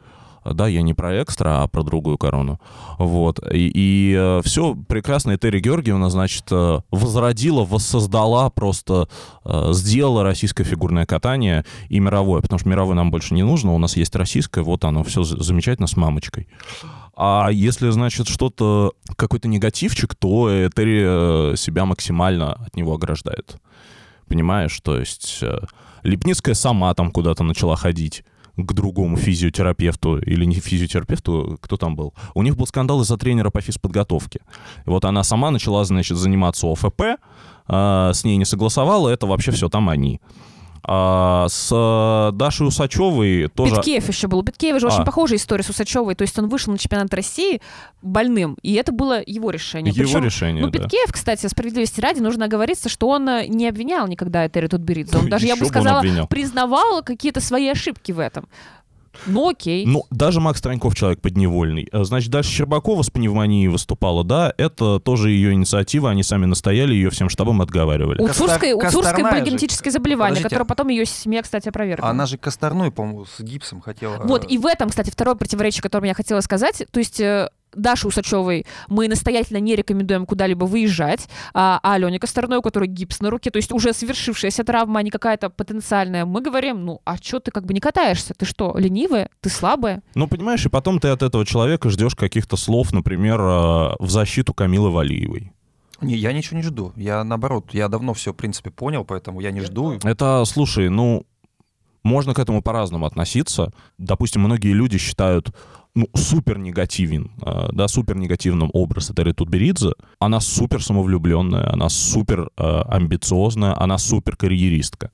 Да, я не про экстра, а про другую корону. Вот. И, и э, все прекрасно. И Терри Георгиевна, значит, э, возродила, воссоздала, просто э, сделала российское фигурное катание и мировое. Потому что мировое нам больше не нужно. У нас есть российское. Вот оно, все замечательно с мамочкой. А если, значит, что-то, какой-то негативчик, то Терри себя максимально от него ограждает. Понимаешь? То есть Липницкая сама там куда-то начала ходить к другому физиотерапевту или не физиотерапевту, кто там был. У них был скандал из-за тренера по физподготовке. И вот она сама начала, значит, заниматься ОФП, э, с ней не согласовала, это вообще все там они. А с э, Дашей Усачевой тоже... Питкеев еще был. У Питкеева же а. очень похожая история с Усачевой. То есть он вышел на чемпионат России больным, и это было его решение. Его Причем, решение, Ну, да. Питкеев, кстати, справедливости ради, нужно оговориться, что он э, не обвинял никогда Этери Тутберидзе. Он даже, я бы сказала, признавал какие-то свои ошибки в этом. Ну, окей. Ну, даже Макс Троньков человек подневольный. Э, значит, дальше Щербакова с пневмонией выступала, да, это тоже ее инициатива, они сами настояли, ее всем штабом отговаривали. У Цурской, у Цурской были генетические заболевания, Подождите, которое потом ее семья, кстати, опровергла. Она же Косторной, по-моему, с гипсом хотела... Вот, и в этом, кстати, второе противоречие, которое я хотела сказать, то есть Даше Усачевой мы настоятельно не рекомендуем куда-либо выезжать, а, а Алене Косторной, у которой гипс на руке, то есть уже свершившаяся травма, а не какая-то потенциальная, мы говорим, ну, а что ты как бы не катаешься? Ты что, ленивая? Ты слабая? Ну, понимаешь, и потом ты от этого человека ждешь каких-то слов, например, э, в защиту Камилы Валиевой. Не, я ничего не жду. Я наоборот, я давно все, в принципе, понял, поэтому я не жду. Это, слушай, ну, можно к этому по-разному относиться. Допустим, многие люди считают, ну, супер негативен, э, да, супер негативным образ Этери Тутберидзе. Она супер самовлюбленная, она супер э, амбициозная, она супер карьеристка.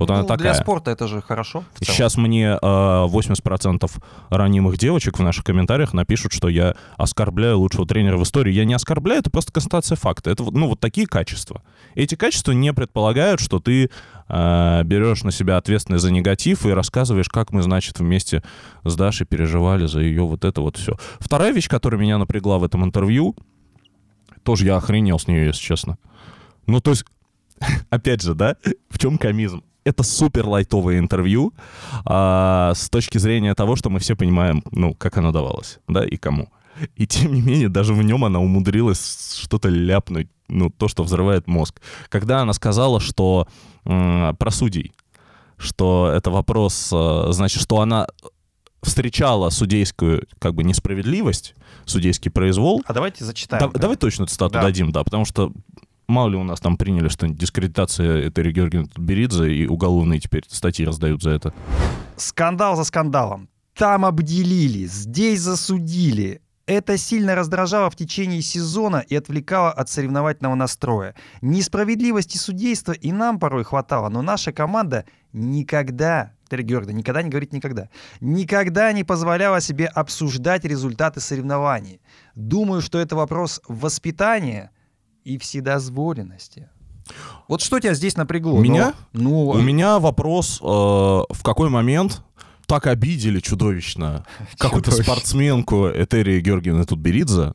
Вот ну, она такая. Для спорта это же хорошо. Сейчас мне э, 80% ранимых девочек в наших комментариях напишут, что я оскорбляю лучшего тренера в истории. Я не оскорбляю, это просто констатация факта. Это ну, вот такие качества. Эти качества не предполагают, что ты э, берешь на себя ответственность за негатив и рассказываешь, как мы, значит, вместе с Дашей переживали за ее вот это вот все. Вторая вещь, которая меня напрягла в этом интервью, тоже я охренел с нее, если честно. Ну, то есть, опять же, да, в чем комизм? это супер лайтовое интервью а, с точки зрения того, что мы все понимаем, ну, как оно давалось, да, и кому. И тем не менее, даже в нем она умудрилась что-то ляпнуть, ну, то, что взрывает мозг. Когда она сказала, что м- про судей, что это вопрос, э, значит, что она встречала судейскую как бы несправедливость, судейский произвол. А давайте зачитаем. Да, Давай точно цитату да. дадим, да, потому что мало ли у нас там приняли, что дискредитация Этери Георгиевны Беридзе и уголовные теперь статьи раздают за это. Скандал за скандалом. Там обделили, здесь засудили. Это сильно раздражало в течение сезона и отвлекало от соревновательного настроя. Несправедливости судейства и нам порой хватало, но наша команда никогда, Терри Георгиевна, никогда не говорит никогда, никогда не позволяла себе обсуждать результаты соревнований. Думаю, что это вопрос воспитания – и вседозволенности. Вот что тебя здесь напрягло? Меня? Ну, У меня вопрос, э, в какой момент так обидели чудовищно какую-то спортсменку Этери Георгиевны Тутберидзе,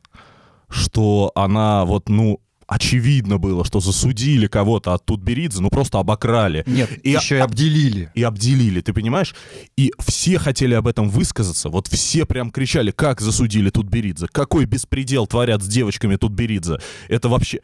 что она вот, ну, очевидно было, что засудили кого-то от Тутберидзе, ну просто обокрали. Нет, и еще и обделили. И обделили, ты понимаешь? И все хотели об этом высказаться. Вот все прям кричали, как засудили Тутберидзе, какой беспредел творят с девочками Тутберидзе. Это вообще...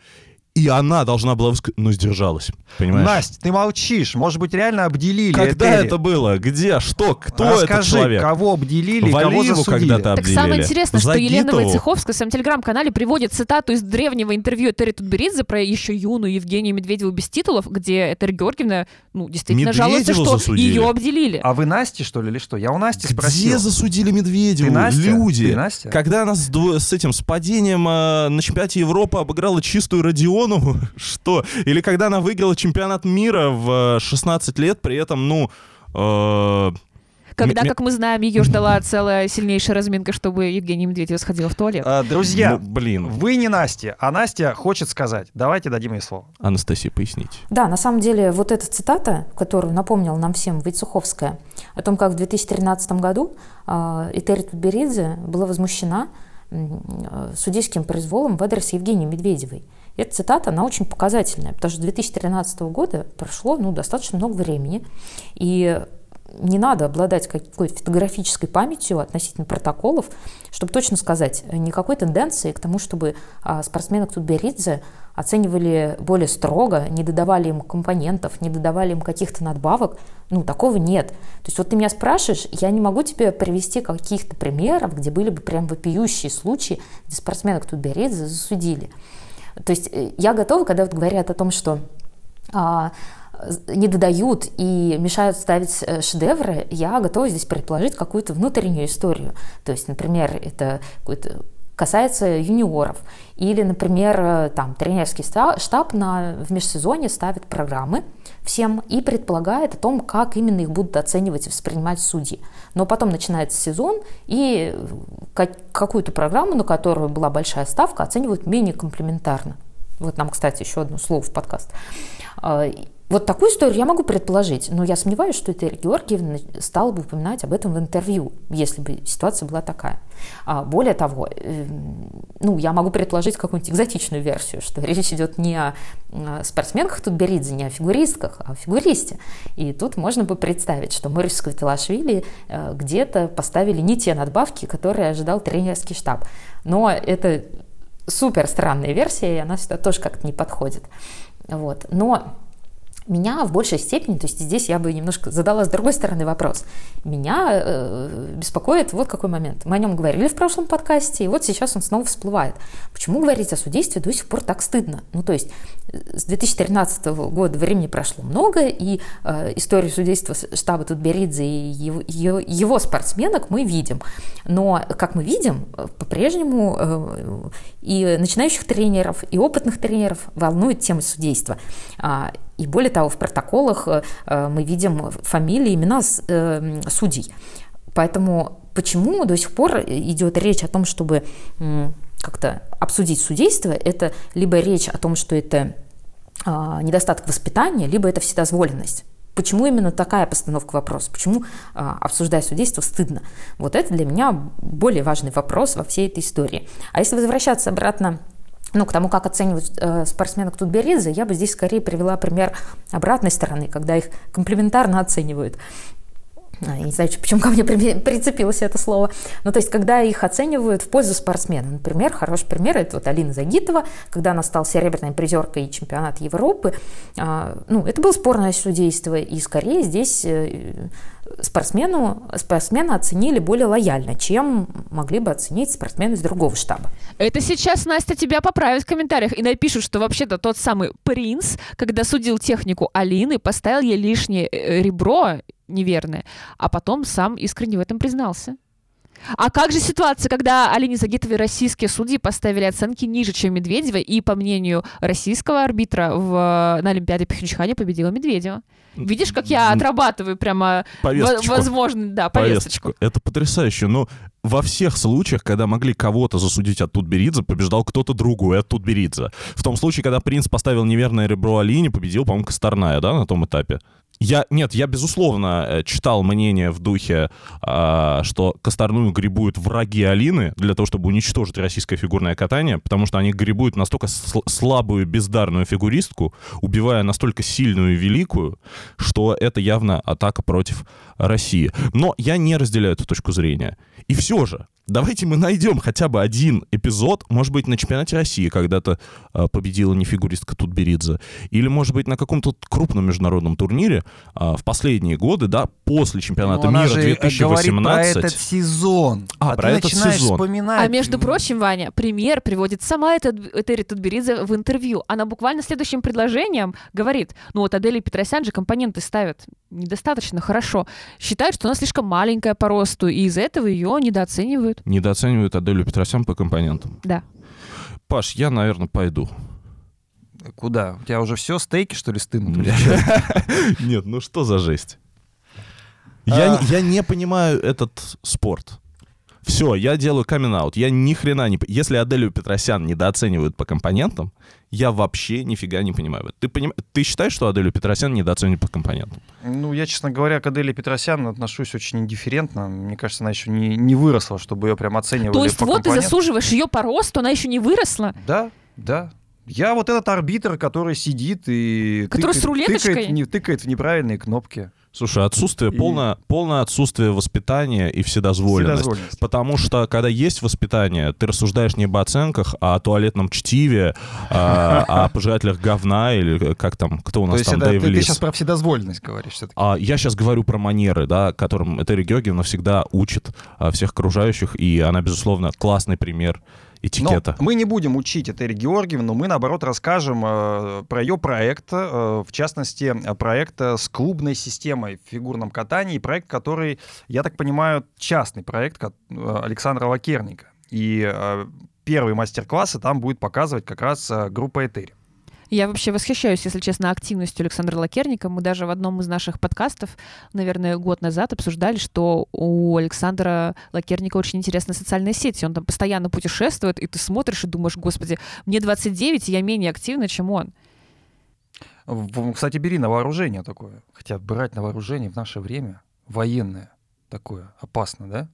И она должна была высказать, но сдержалась, понимаешь? Настя, ты молчишь. Может быть, реально обделили Когда Этери? это было? Где? Что? Кто Расскажи, этот человек? кого обделили, Валиеву кого засудили? когда-то обделили. Так самое интересное, что Елена Войцеховская в своем телеграм-канале приводит цитату из древнего интервью Этери Тутберидзе про еще юную Евгению Медведеву без титулов, где Этери Георгиевна, ну, действительно Медведеву жалуется, что засудили. ее обделили. А вы Насте, что ли, или что? Я у Насти Где спросил. Где засудили Медведеву? Ты Настя? Люди. Ты Настя? Когда она с, с этим, с падением э, на чемпионате Европы обыграла чистую Родионову, что? Или когда она выиграла чемпионат мира в 16 лет, при этом, ну... Э, когда, как мы знаем, ее ждала целая сильнейшая разминка, чтобы Евгений Медведев сходила в туалет. А, друзья, ну, блин. вы не Настя, а Настя хочет сказать. Давайте дадим ей слово. Анастасия, поясните. Да, на самом деле, вот эта цитата, которую напомнила нам всем Войцеховская, о том, как в 2013 году э, Этери Тутберидзе была возмущена э, судейским произволом в адрес Евгении Медведевой. Эта цитата, она очень показательная, потому что с 2013 года прошло ну, достаточно много времени, и не надо обладать какой-то фотографической памятью относительно протоколов, чтобы точно сказать, никакой тенденции к тому, чтобы а, спортсменок Тутберидзе оценивали более строго, не додавали им компонентов, не додавали им каких-то надбавок. Ну, такого нет. То есть вот ты меня спрашиваешь, я не могу тебе привести каких-то примеров, где были бы прям вопиющие случаи, где спортсменок Тутберидзе засудили. То есть э, я готова, когда вот говорят о том, что а, не додают и мешают ставить э, шедевры, я готова здесь предположить какую-то внутреннюю историю. То есть, например, это какой-то касается юниоров. Или, например, э, там, тренерский штаб на, в межсезонье ставит программы всем и предполагает о том, как именно их будут оценивать и воспринимать судьи. Но потом начинается сезон, и э, какую-то программу, на которую была большая ставка, оценивают менее комплементарно. Вот нам, кстати, еще одно слово в подкаст. А, вот такую историю я могу предположить, но я сомневаюсь, что Этель Георгиевна стала бы упоминать об этом в интервью, если бы ситуация была такая. А более того, э, ну, я могу предположить какую-нибудь экзотичную версию, что речь идет не о спортсменках тут Беридзе, не о фигуристках, а о фигуристе. И тут можно бы представить, что Морис Сквиталашвили э, где-то поставили не те надбавки, которые ожидал тренерский штаб. Но это супер странная версия, и она сюда тоже как-то не подходит. Вот. Но меня в большей степени, то есть здесь я бы немножко задала с другой стороны вопрос, меня э, беспокоит вот какой момент. Мы о нем говорили в прошлом подкасте, и вот сейчас он снова всплывает. Почему говорить о судействе до сих пор так стыдно? Ну, то есть э, с 2013 года времени прошло много, и э, историю судейства штаба Тутберидзе и его, его, спортсменок мы видим. Но, как мы видим, э, по-прежнему э, и начинающих тренеров, и опытных тренеров волнует тема судейства. И более того, в протоколах э, э, мы видим фамилии, имена э, судей. Поэтому почему до сих пор идет речь о том, чтобы как-то обсудить судейство, это либо речь о том, что это а, недостаток воспитания, либо это вседозволенность. Почему именно такая постановка вопроса? Почему, а, обсуждая судейство, стыдно? Вот это для меня более важный вопрос во всей этой истории. А если возвращаться обратно ну, к тому, как оценивают э, спортсменок Тутберидзе, я бы здесь скорее привела пример обратной стороны, когда их комплементарно оценивают. А, я не знаю, почему ко мне прицепилось это слово. Ну, то есть, когда их оценивают в пользу спортсмена. Например, хороший пример – это вот Алина Загитова, когда она стала серебряной призеркой чемпионата Европы. А, ну, это было спорное судейство, и скорее здесь э, спортсмену, спортсмена оценили более лояльно, чем могли бы оценить спортсмены из другого штаба. Это сейчас Настя тебя поправит в комментариях и напишут, что вообще-то тот самый принц, когда судил технику Алины, поставил ей лишнее э, ребро неверное, а потом сам искренне в этом признался. А как же ситуация, когда Алине Загитовой российские судьи поставили оценки ниже, чем Медведева, и, по мнению российского арбитра, в, на Олимпиаде Пхенчхане победила Медведева? Видишь, как я отрабатываю прямо повесточку. возможно, да, повесточку. повесточку. Это потрясающе. Но во всех случаях, когда могли кого-то засудить от Тутберидзе, побеждал кто-то другой от Тутберидзе. В том случае, когда принц поставил неверное ребро Алине, победил, по-моему, Косторная, да, на том этапе? Я, нет, я, безусловно, э, читал мнение в духе, э, что Косторную грибуют враги Алины для того, чтобы уничтожить российское фигурное катание, потому что они грибуют настолько слабую, бездарную фигуристку, убивая настолько сильную и великую, что это явно атака против России. Но я не разделяю эту точку зрения. И все же, давайте мы найдем хотя бы один эпизод, может быть, на чемпионате России когда-то э, победила не фигуристка Тутберидзе, или, может быть, на каком-то крупном международном турнире э, в последние годы, да, после чемпионата Но мира же 2018. про этот сезон. А, а про этот сезон. Вспоминать. А между прочим, Ваня, пример приводит сама Этери Тутберидзе в интервью. Она буквально следующим предложением говорит, ну вот Адели Петросян же компоненты ставят недостаточно хорошо. Считают, что она слишком маленькая по росту, и из-за этого ее недооценивают. Недооценивают Аделю Петросян по компонентам. Да. Паш, я, наверное, пойду. Куда? У тебя уже все, стейки, что ли, стынут? Нет, ну что за жесть? Я, а. я не понимаю этот спорт. Все, я делаю камин -аут. Я ни хрена не... Если Аделю Петросян недооценивают по компонентам, я вообще нифига не понимаю. Ты, поним... ты считаешь, что Аделю Петросян недооценен по компонентам? Ну, я, честно говоря, к Аделе Петросян отношусь очень индифферентно. Мне кажется, она еще не, не выросла, чтобы ее прям оценивали То есть по вот ты засуживаешь ее по росту, она еще не выросла? Да, да. Я вот этот арбитр, который сидит и Который с рулеточкой? тыкает, не- тыкает в неправильные кнопки. Слушай, отсутствие, И- полное, полное отсутствие воспитания и вседозволенность. Вседозволенность. Потому что, когда есть воспитание, ты рассуждаешь не об оценках, а о туалетном чтиве, а, о пожирателях говна, или как там, кто у нас там, Дэйв ты, сейчас про вседозволенность говоришь все-таки. А я сейчас говорю про манеры, да, которым Этери Георгиевна всегда учит а, всех окружающих, и она, безусловно, классный пример этикета. Но мы не будем учить Этери Георгиевну, мы, наоборот, расскажем э, про ее проект, э, в частности, э, проект э, с клубной системой в фигурном катании, проект, который, я так понимаю, частный проект э, Александра Лакерника. И э, первые мастер-классы там будет показывать как раз группа Этери. Я вообще восхищаюсь, если честно, активностью Александра Лакерника. Мы даже в одном из наших подкастов, наверное, год назад обсуждали, что у Александра Лакерника очень интересная социальная сеть. Он там постоянно путешествует, и ты смотришь и думаешь, господи, мне 29, и я менее активна, чем он. Кстати, бери на вооружение такое. Хотя брать на вооружение в наше время военное такое опасно, да?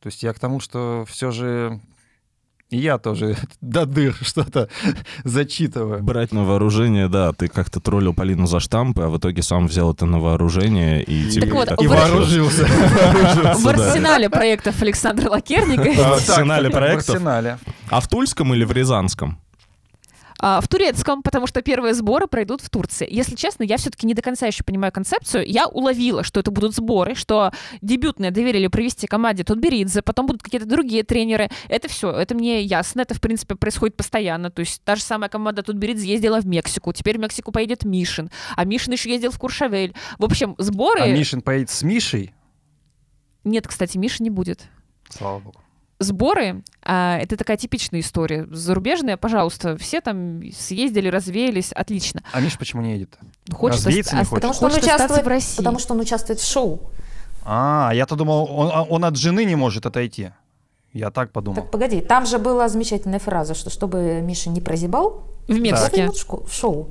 То есть я к тому, что все же и я тоже до дыр что-то зачитываю. Брать на вооружение, да, ты как-то троллил Полину за штампы, а в итоге сам взял это на вооружение и тебе... вот, как- И вооружился. В арсенале проектов Александра Лакерника В арсенале В проектов? арсенале. А в Тульском или в Рязанском? А, в турецком, потому что первые сборы пройдут в Турции. Если честно, я все-таки не до конца еще понимаю концепцию. Я уловила, что это будут сборы, что дебютные доверили провести команде Тутберидзе, потом будут какие-то другие тренеры. Это все, это мне ясно. Это, в принципе, происходит постоянно. То есть та же самая команда Тутберидзе ездила в Мексику. Теперь в Мексику поедет Мишин. А Мишин еще ездил в Куршавель. В общем, сборы... А Мишин поедет с Мишей. Нет, кстати, Миши не будет. Слава богу. Сборы а, это такая типичная история. Зарубежная, пожалуйста, все там съездили, развеялись, отлично. А Миша почему не едет? Хочется Развеяться не хочет? Потому что он участвует в России. Потому что он участвует в шоу. А, я-то думал, он, а, он от жены не может отойти. Я так подумал. Так погоди, там же была замечательная фраза, что чтобы Миша не прозябал, в шко- в шоу.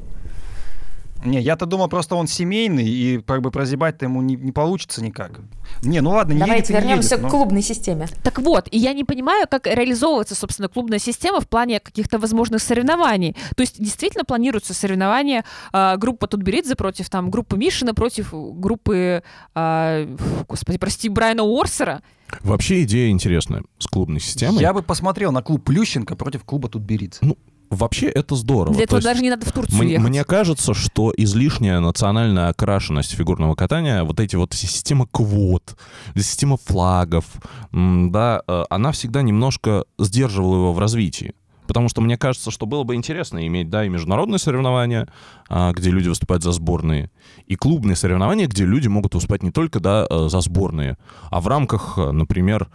Не, я-то думал, просто он семейный, и как бы прозябать-то ему не, не получится никак. Не, ну ладно, не Давайте едет и не вернемся едет, к но- клубной системе. Так вот, и я не понимаю, как реализовывается, собственно, клубная система в плане каких-то возможных соревнований. То есть действительно планируются соревнования э, группа Тутберидзе против там группы Мишина, против группы, э, господи, прости, Брайана Уорсера. Вообще идея интересная с клубной системой. Я бы посмотрел на клуб Плющенко против клуба Тутберидзе. Ну, вообще это здорово. Для То этого даже не надо в Турцию Мне, ехать. мне кажется, что излишняя национальная окрашенность фигурного катания, вот эти вот система квот, система флагов, м, да, э, она всегда немножко сдерживала его в развитии. Потому что мне кажется, что было бы интересно иметь, да, и международные соревнования, а, где люди выступают за сборные, и клубные соревнования, где люди могут выступать не только, да, э, за сборные, а в рамках, э, например,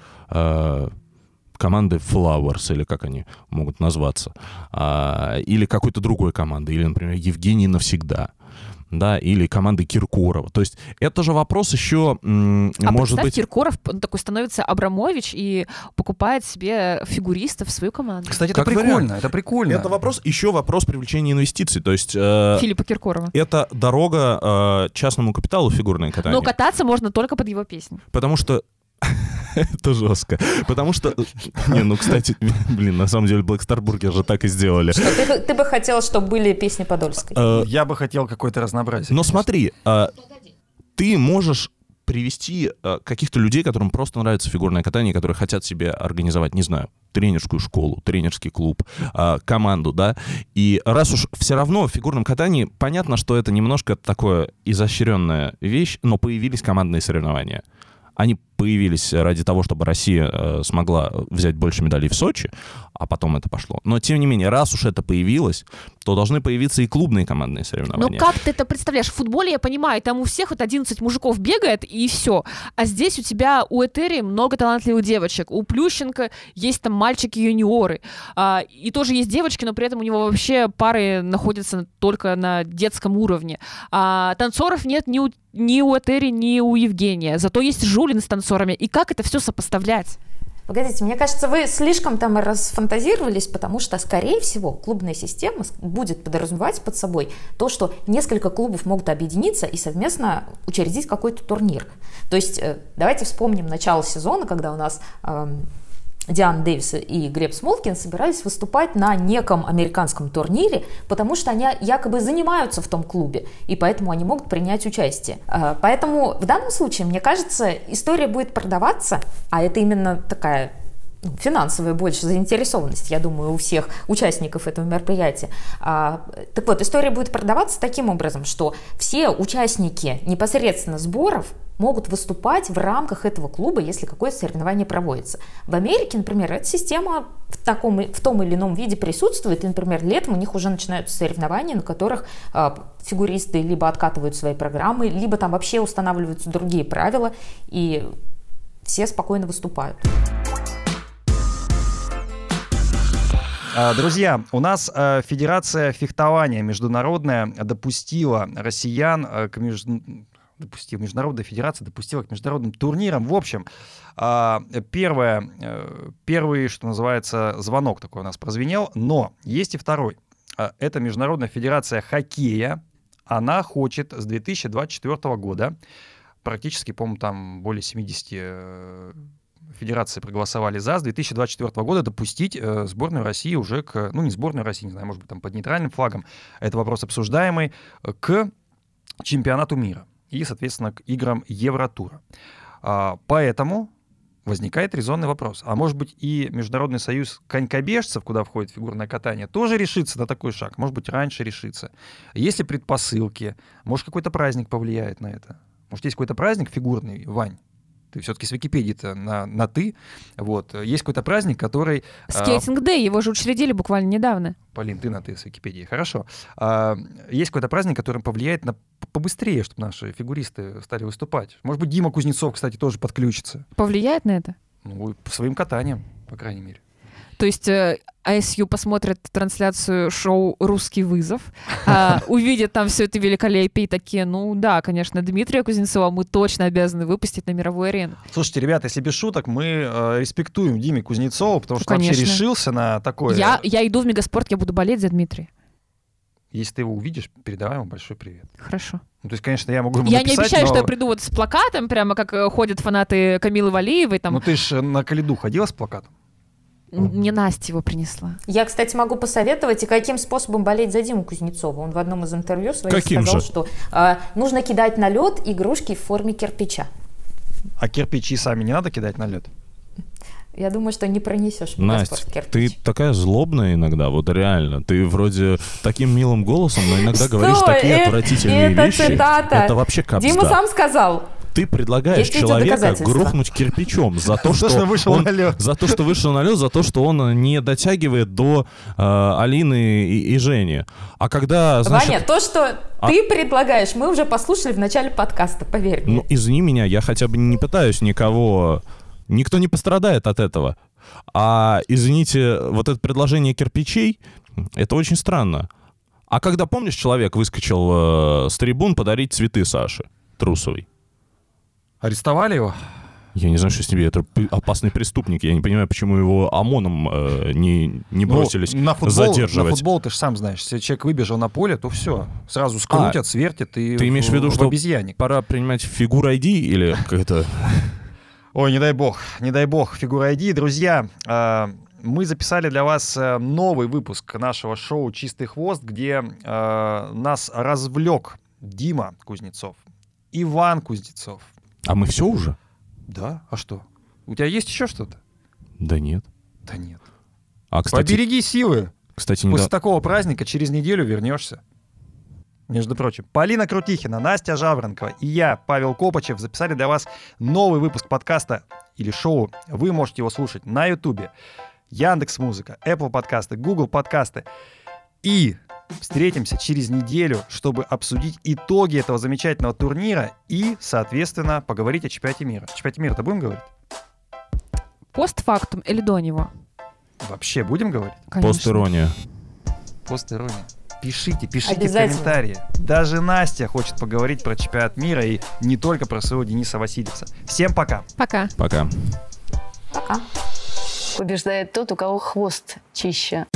команды Flowers, или как они могут назваться, а, или какой-то другой команды, или, например, Евгений навсегда, да, или команды Киркорова. То есть это же вопрос еще, м, А может быть... Киркоров такой становится Абрамович и покупает себе фигуристов в свою команду. Кстати, это Как прикольно, вариант. это прикольно. Это вопрос, еще вопрос привлечения инвестиций. То есть э, Филиппа Киркорова. это дорога э, частному капиталу фигурное катание. Но кататься можно только под его песню. Потому что это жестко. Потому что... Не, ну, кстати, блин, на самом деле Black Star Burger же так и сделали. Что ты, бы- ты бы хотел, чтобы были песни Подольской. Э, Я бы хотел какое-то разнообразие. Но конечно. смотри, а, ты можешь привести а, каких-то людей, которым просто нравится фигурное катание, которые хотят себе организовать, не знаю, тренерскую школу, тренерский клуб, а, команду, да, и раз уж все равно в фигурном катании понятно, что это немножко такое изощренная вещь, но появились командные соревнования. Они появились ради того, чтобы Россия э, смогла взять больше медалей в Сочи, а потом это пошло. Но, тем не менее, раз уж это появилось, то должны появиться и клубные командные Ну соревнования. как ты это представляешь? В футболе, я понимаю, там у всех вот 11 мужиков бегает, и все. А здесь у тебя у Этери много талантливых девочек. У Плющенко есть там мальчики-юниоры. А, и тоже есть девочки, но при этом у него вообще пары находятся только на детском уровне. А, танцоров нет ни у, ни у Этери, ни у Евгения. Зато есть Жулин с танцорами. И как это все сопоставлять? Погодите, мне кажется, вы слишком там расфантазировались, потому что, скорее всего, клубная система будет подразумевать под собой то, что несколько клубов могут объединиться и совместно учредить какой-то турнир. То есть э, давайте вспомним начало сезона, когда у нас эм, Диана Дэвис и Глеб Смолкин собирались выступать на неком американском турнире, потому что они якобы занимаются в том клубе, и поэтому они могут принять участие. А, поэтому в данном случае, мне кажется, история будет продаваться, а это именно такая финансовая больше заинтересованность, я думаю, у всех участников этого мероприятия. А, так вот, история будет продаваться таким образом, что все участники непосредственно сборов могут выступать в рамках этого клуба, если какое-то соревнование проводится. В Америке, например, эта система в, таком, в том или ином виде присутствует, и, например, летом у них уже начинаются соревнования, на которых э, фигуристы либо откатывают свои программы, либо там вообще устанавливаются другие правила, и все спокойно выступают. А, друзья, у нас э, Федерация фехтования международная допустила россиян э, к меж допустил, Международная федерация допустила к международным турнирам. В общем, а, первое, э, первый, что называется, звонок такой у нас прозвенел, но есть и второй. А, это Международная федерация хоккея. Она хочет с 2024 года, практически, по-моему, там более 70 э, федерации проголосовали за, с 2024 года допустить э, сборную России уже к, ну не сборную России, не знаю, может быть там под нейтральным флагом, это вопрос обсуждаемый, к чемпионату мира и, соответственно, к играм Евротура. А, поэтому возникает резонный вопрос. А может быть и Международный союз конькобежцев, куда входит фигурное катание, тоже решится на такой шаг? Может быть, раньше решится? Есть ли предпосылки? Может, какой-то праздник повлияет на это? Может, есть какой-то праздник фигурный, Вань? Ты все-таки с Википедии-то на, на ты. Вот. Есть какой-то праздник, который... Скейтинг-дэй, его же учредили буквально недавно. Полин, ты на ты с Википедии. Хорошо. А, есть какой-то праздник, который повлияет на побыстрее, чтобы наши фигуристы стали выступать. Может быть, Дима Кузнецов, кстати, тоже подключится. Повлияет на это? Ну, своим катанием, по крайней мере. То есть э, ISU посмотрят трансляцию шоу «Русский вызов», а, увидят там все это великолепие и такие, ну да, конечно, Дмитрия Кузнецова мы точно обязаны выпустить на мировую арену. Слушайте, ребята, если без шуток, мы э, респектуем Диме Кузнецову, потому что он вообще решился на такое. Я, я иду в Мегаспорт, я буду болеть за Дмитрия. Если ты его увидишь, передавай ему большой привет. Хорошо. Ну, то есть, конечно, я могу ему Я написать, не обещаю, но... что я приду вот с плакатом, прямо как э, ходят фанаты Камилы Валиевой. Там. Ну, ты же на Калиду ходила с плакатом? Мне Настя его принесла. Я, кстати, могу посоветовать, и каким способом болеть за Диму Кузнецова. Он в одном из интервью своих каким сказал, же? что э, нужно кидать на лед игрушки в форме кирпича. А кирпичи сами не надо кидать на лед? Я думаю, что не пронесешь Настя, ты такая злобная иногда, вот реально. Ты вроде таким милым голосом, но иногда говоришь такие э, отвратительные это вещи. Цитата. Это вообще капсда. Дима сам сказал. Ты предлагаешь Есть человека грохнуть кирпичом за то, что, что вышел он, на лед. за то, что вышел на лед, за то, что он не дотягивает до э, Алины и, и Жени. А когда, значит, Ваня, то, что А- ты предлагаешь, мы уже послушали в начале подкаста, поверь мне. ну извини меня, я хотя бы не пытаюсь никого, никто не пострадает от этого. А извините, вот это предложение кирпичей, это очень странно. А когда помнишь, человек выскочил э, с трибун подарить цветы Саше Трусовой? Арестовали его? Я не знаю, что с ним. Это опасный преступник. Я не понимаю, почему его ОМОНом э, не, не Ну, бросились на футбол, задерживать. На футбол ты же сам знаешь, если человек выбежал на поле, то все, сразу скрутят, свертят и А, Ты имеешь в виду, в что обезьянник. пора принимать фигур ID или как-то... Ой, не дай бог, не дай бог, фигура ID. Друзья, э, мы записали для вас э, новый выпуск нашего шоу «Чистый хвост», где э, нас развлек Дима Кузнецов, Иван Кузнецов. А мы все уже? Да, а что? У тебя есть еще что-то? Да нет. Да нет. А, кстати, Побереги силы. кстати После недавно... такого праздника через неделю вернешься. Между прочим, Полина Крутихина, Настя Жаворонкова и я, Павел Копачев, записали для вас новый выпуск подкаста или шоу. Вы можете его слушать на Ютубе, Яндекс Музыка, Apple подкасты, Google подкасты. И встретимся через неделю, чтобы обсудить итоги этого замечательного турнира и, соответственно, поговорить о чемпионате мира. О чемпионате мира-то будем говорить? Постфактум или до него? Вообще будем говорить? Конечно. Пост-ирония. Пост-ирония. Пишите, пишите в комментарии. Даже Настя хочет поговорить про чемпионат мира и не только про своего Дениса Васильевца. Всем пока! Пока. Пока. Пока. Побеждает тот, у кого хвост чище.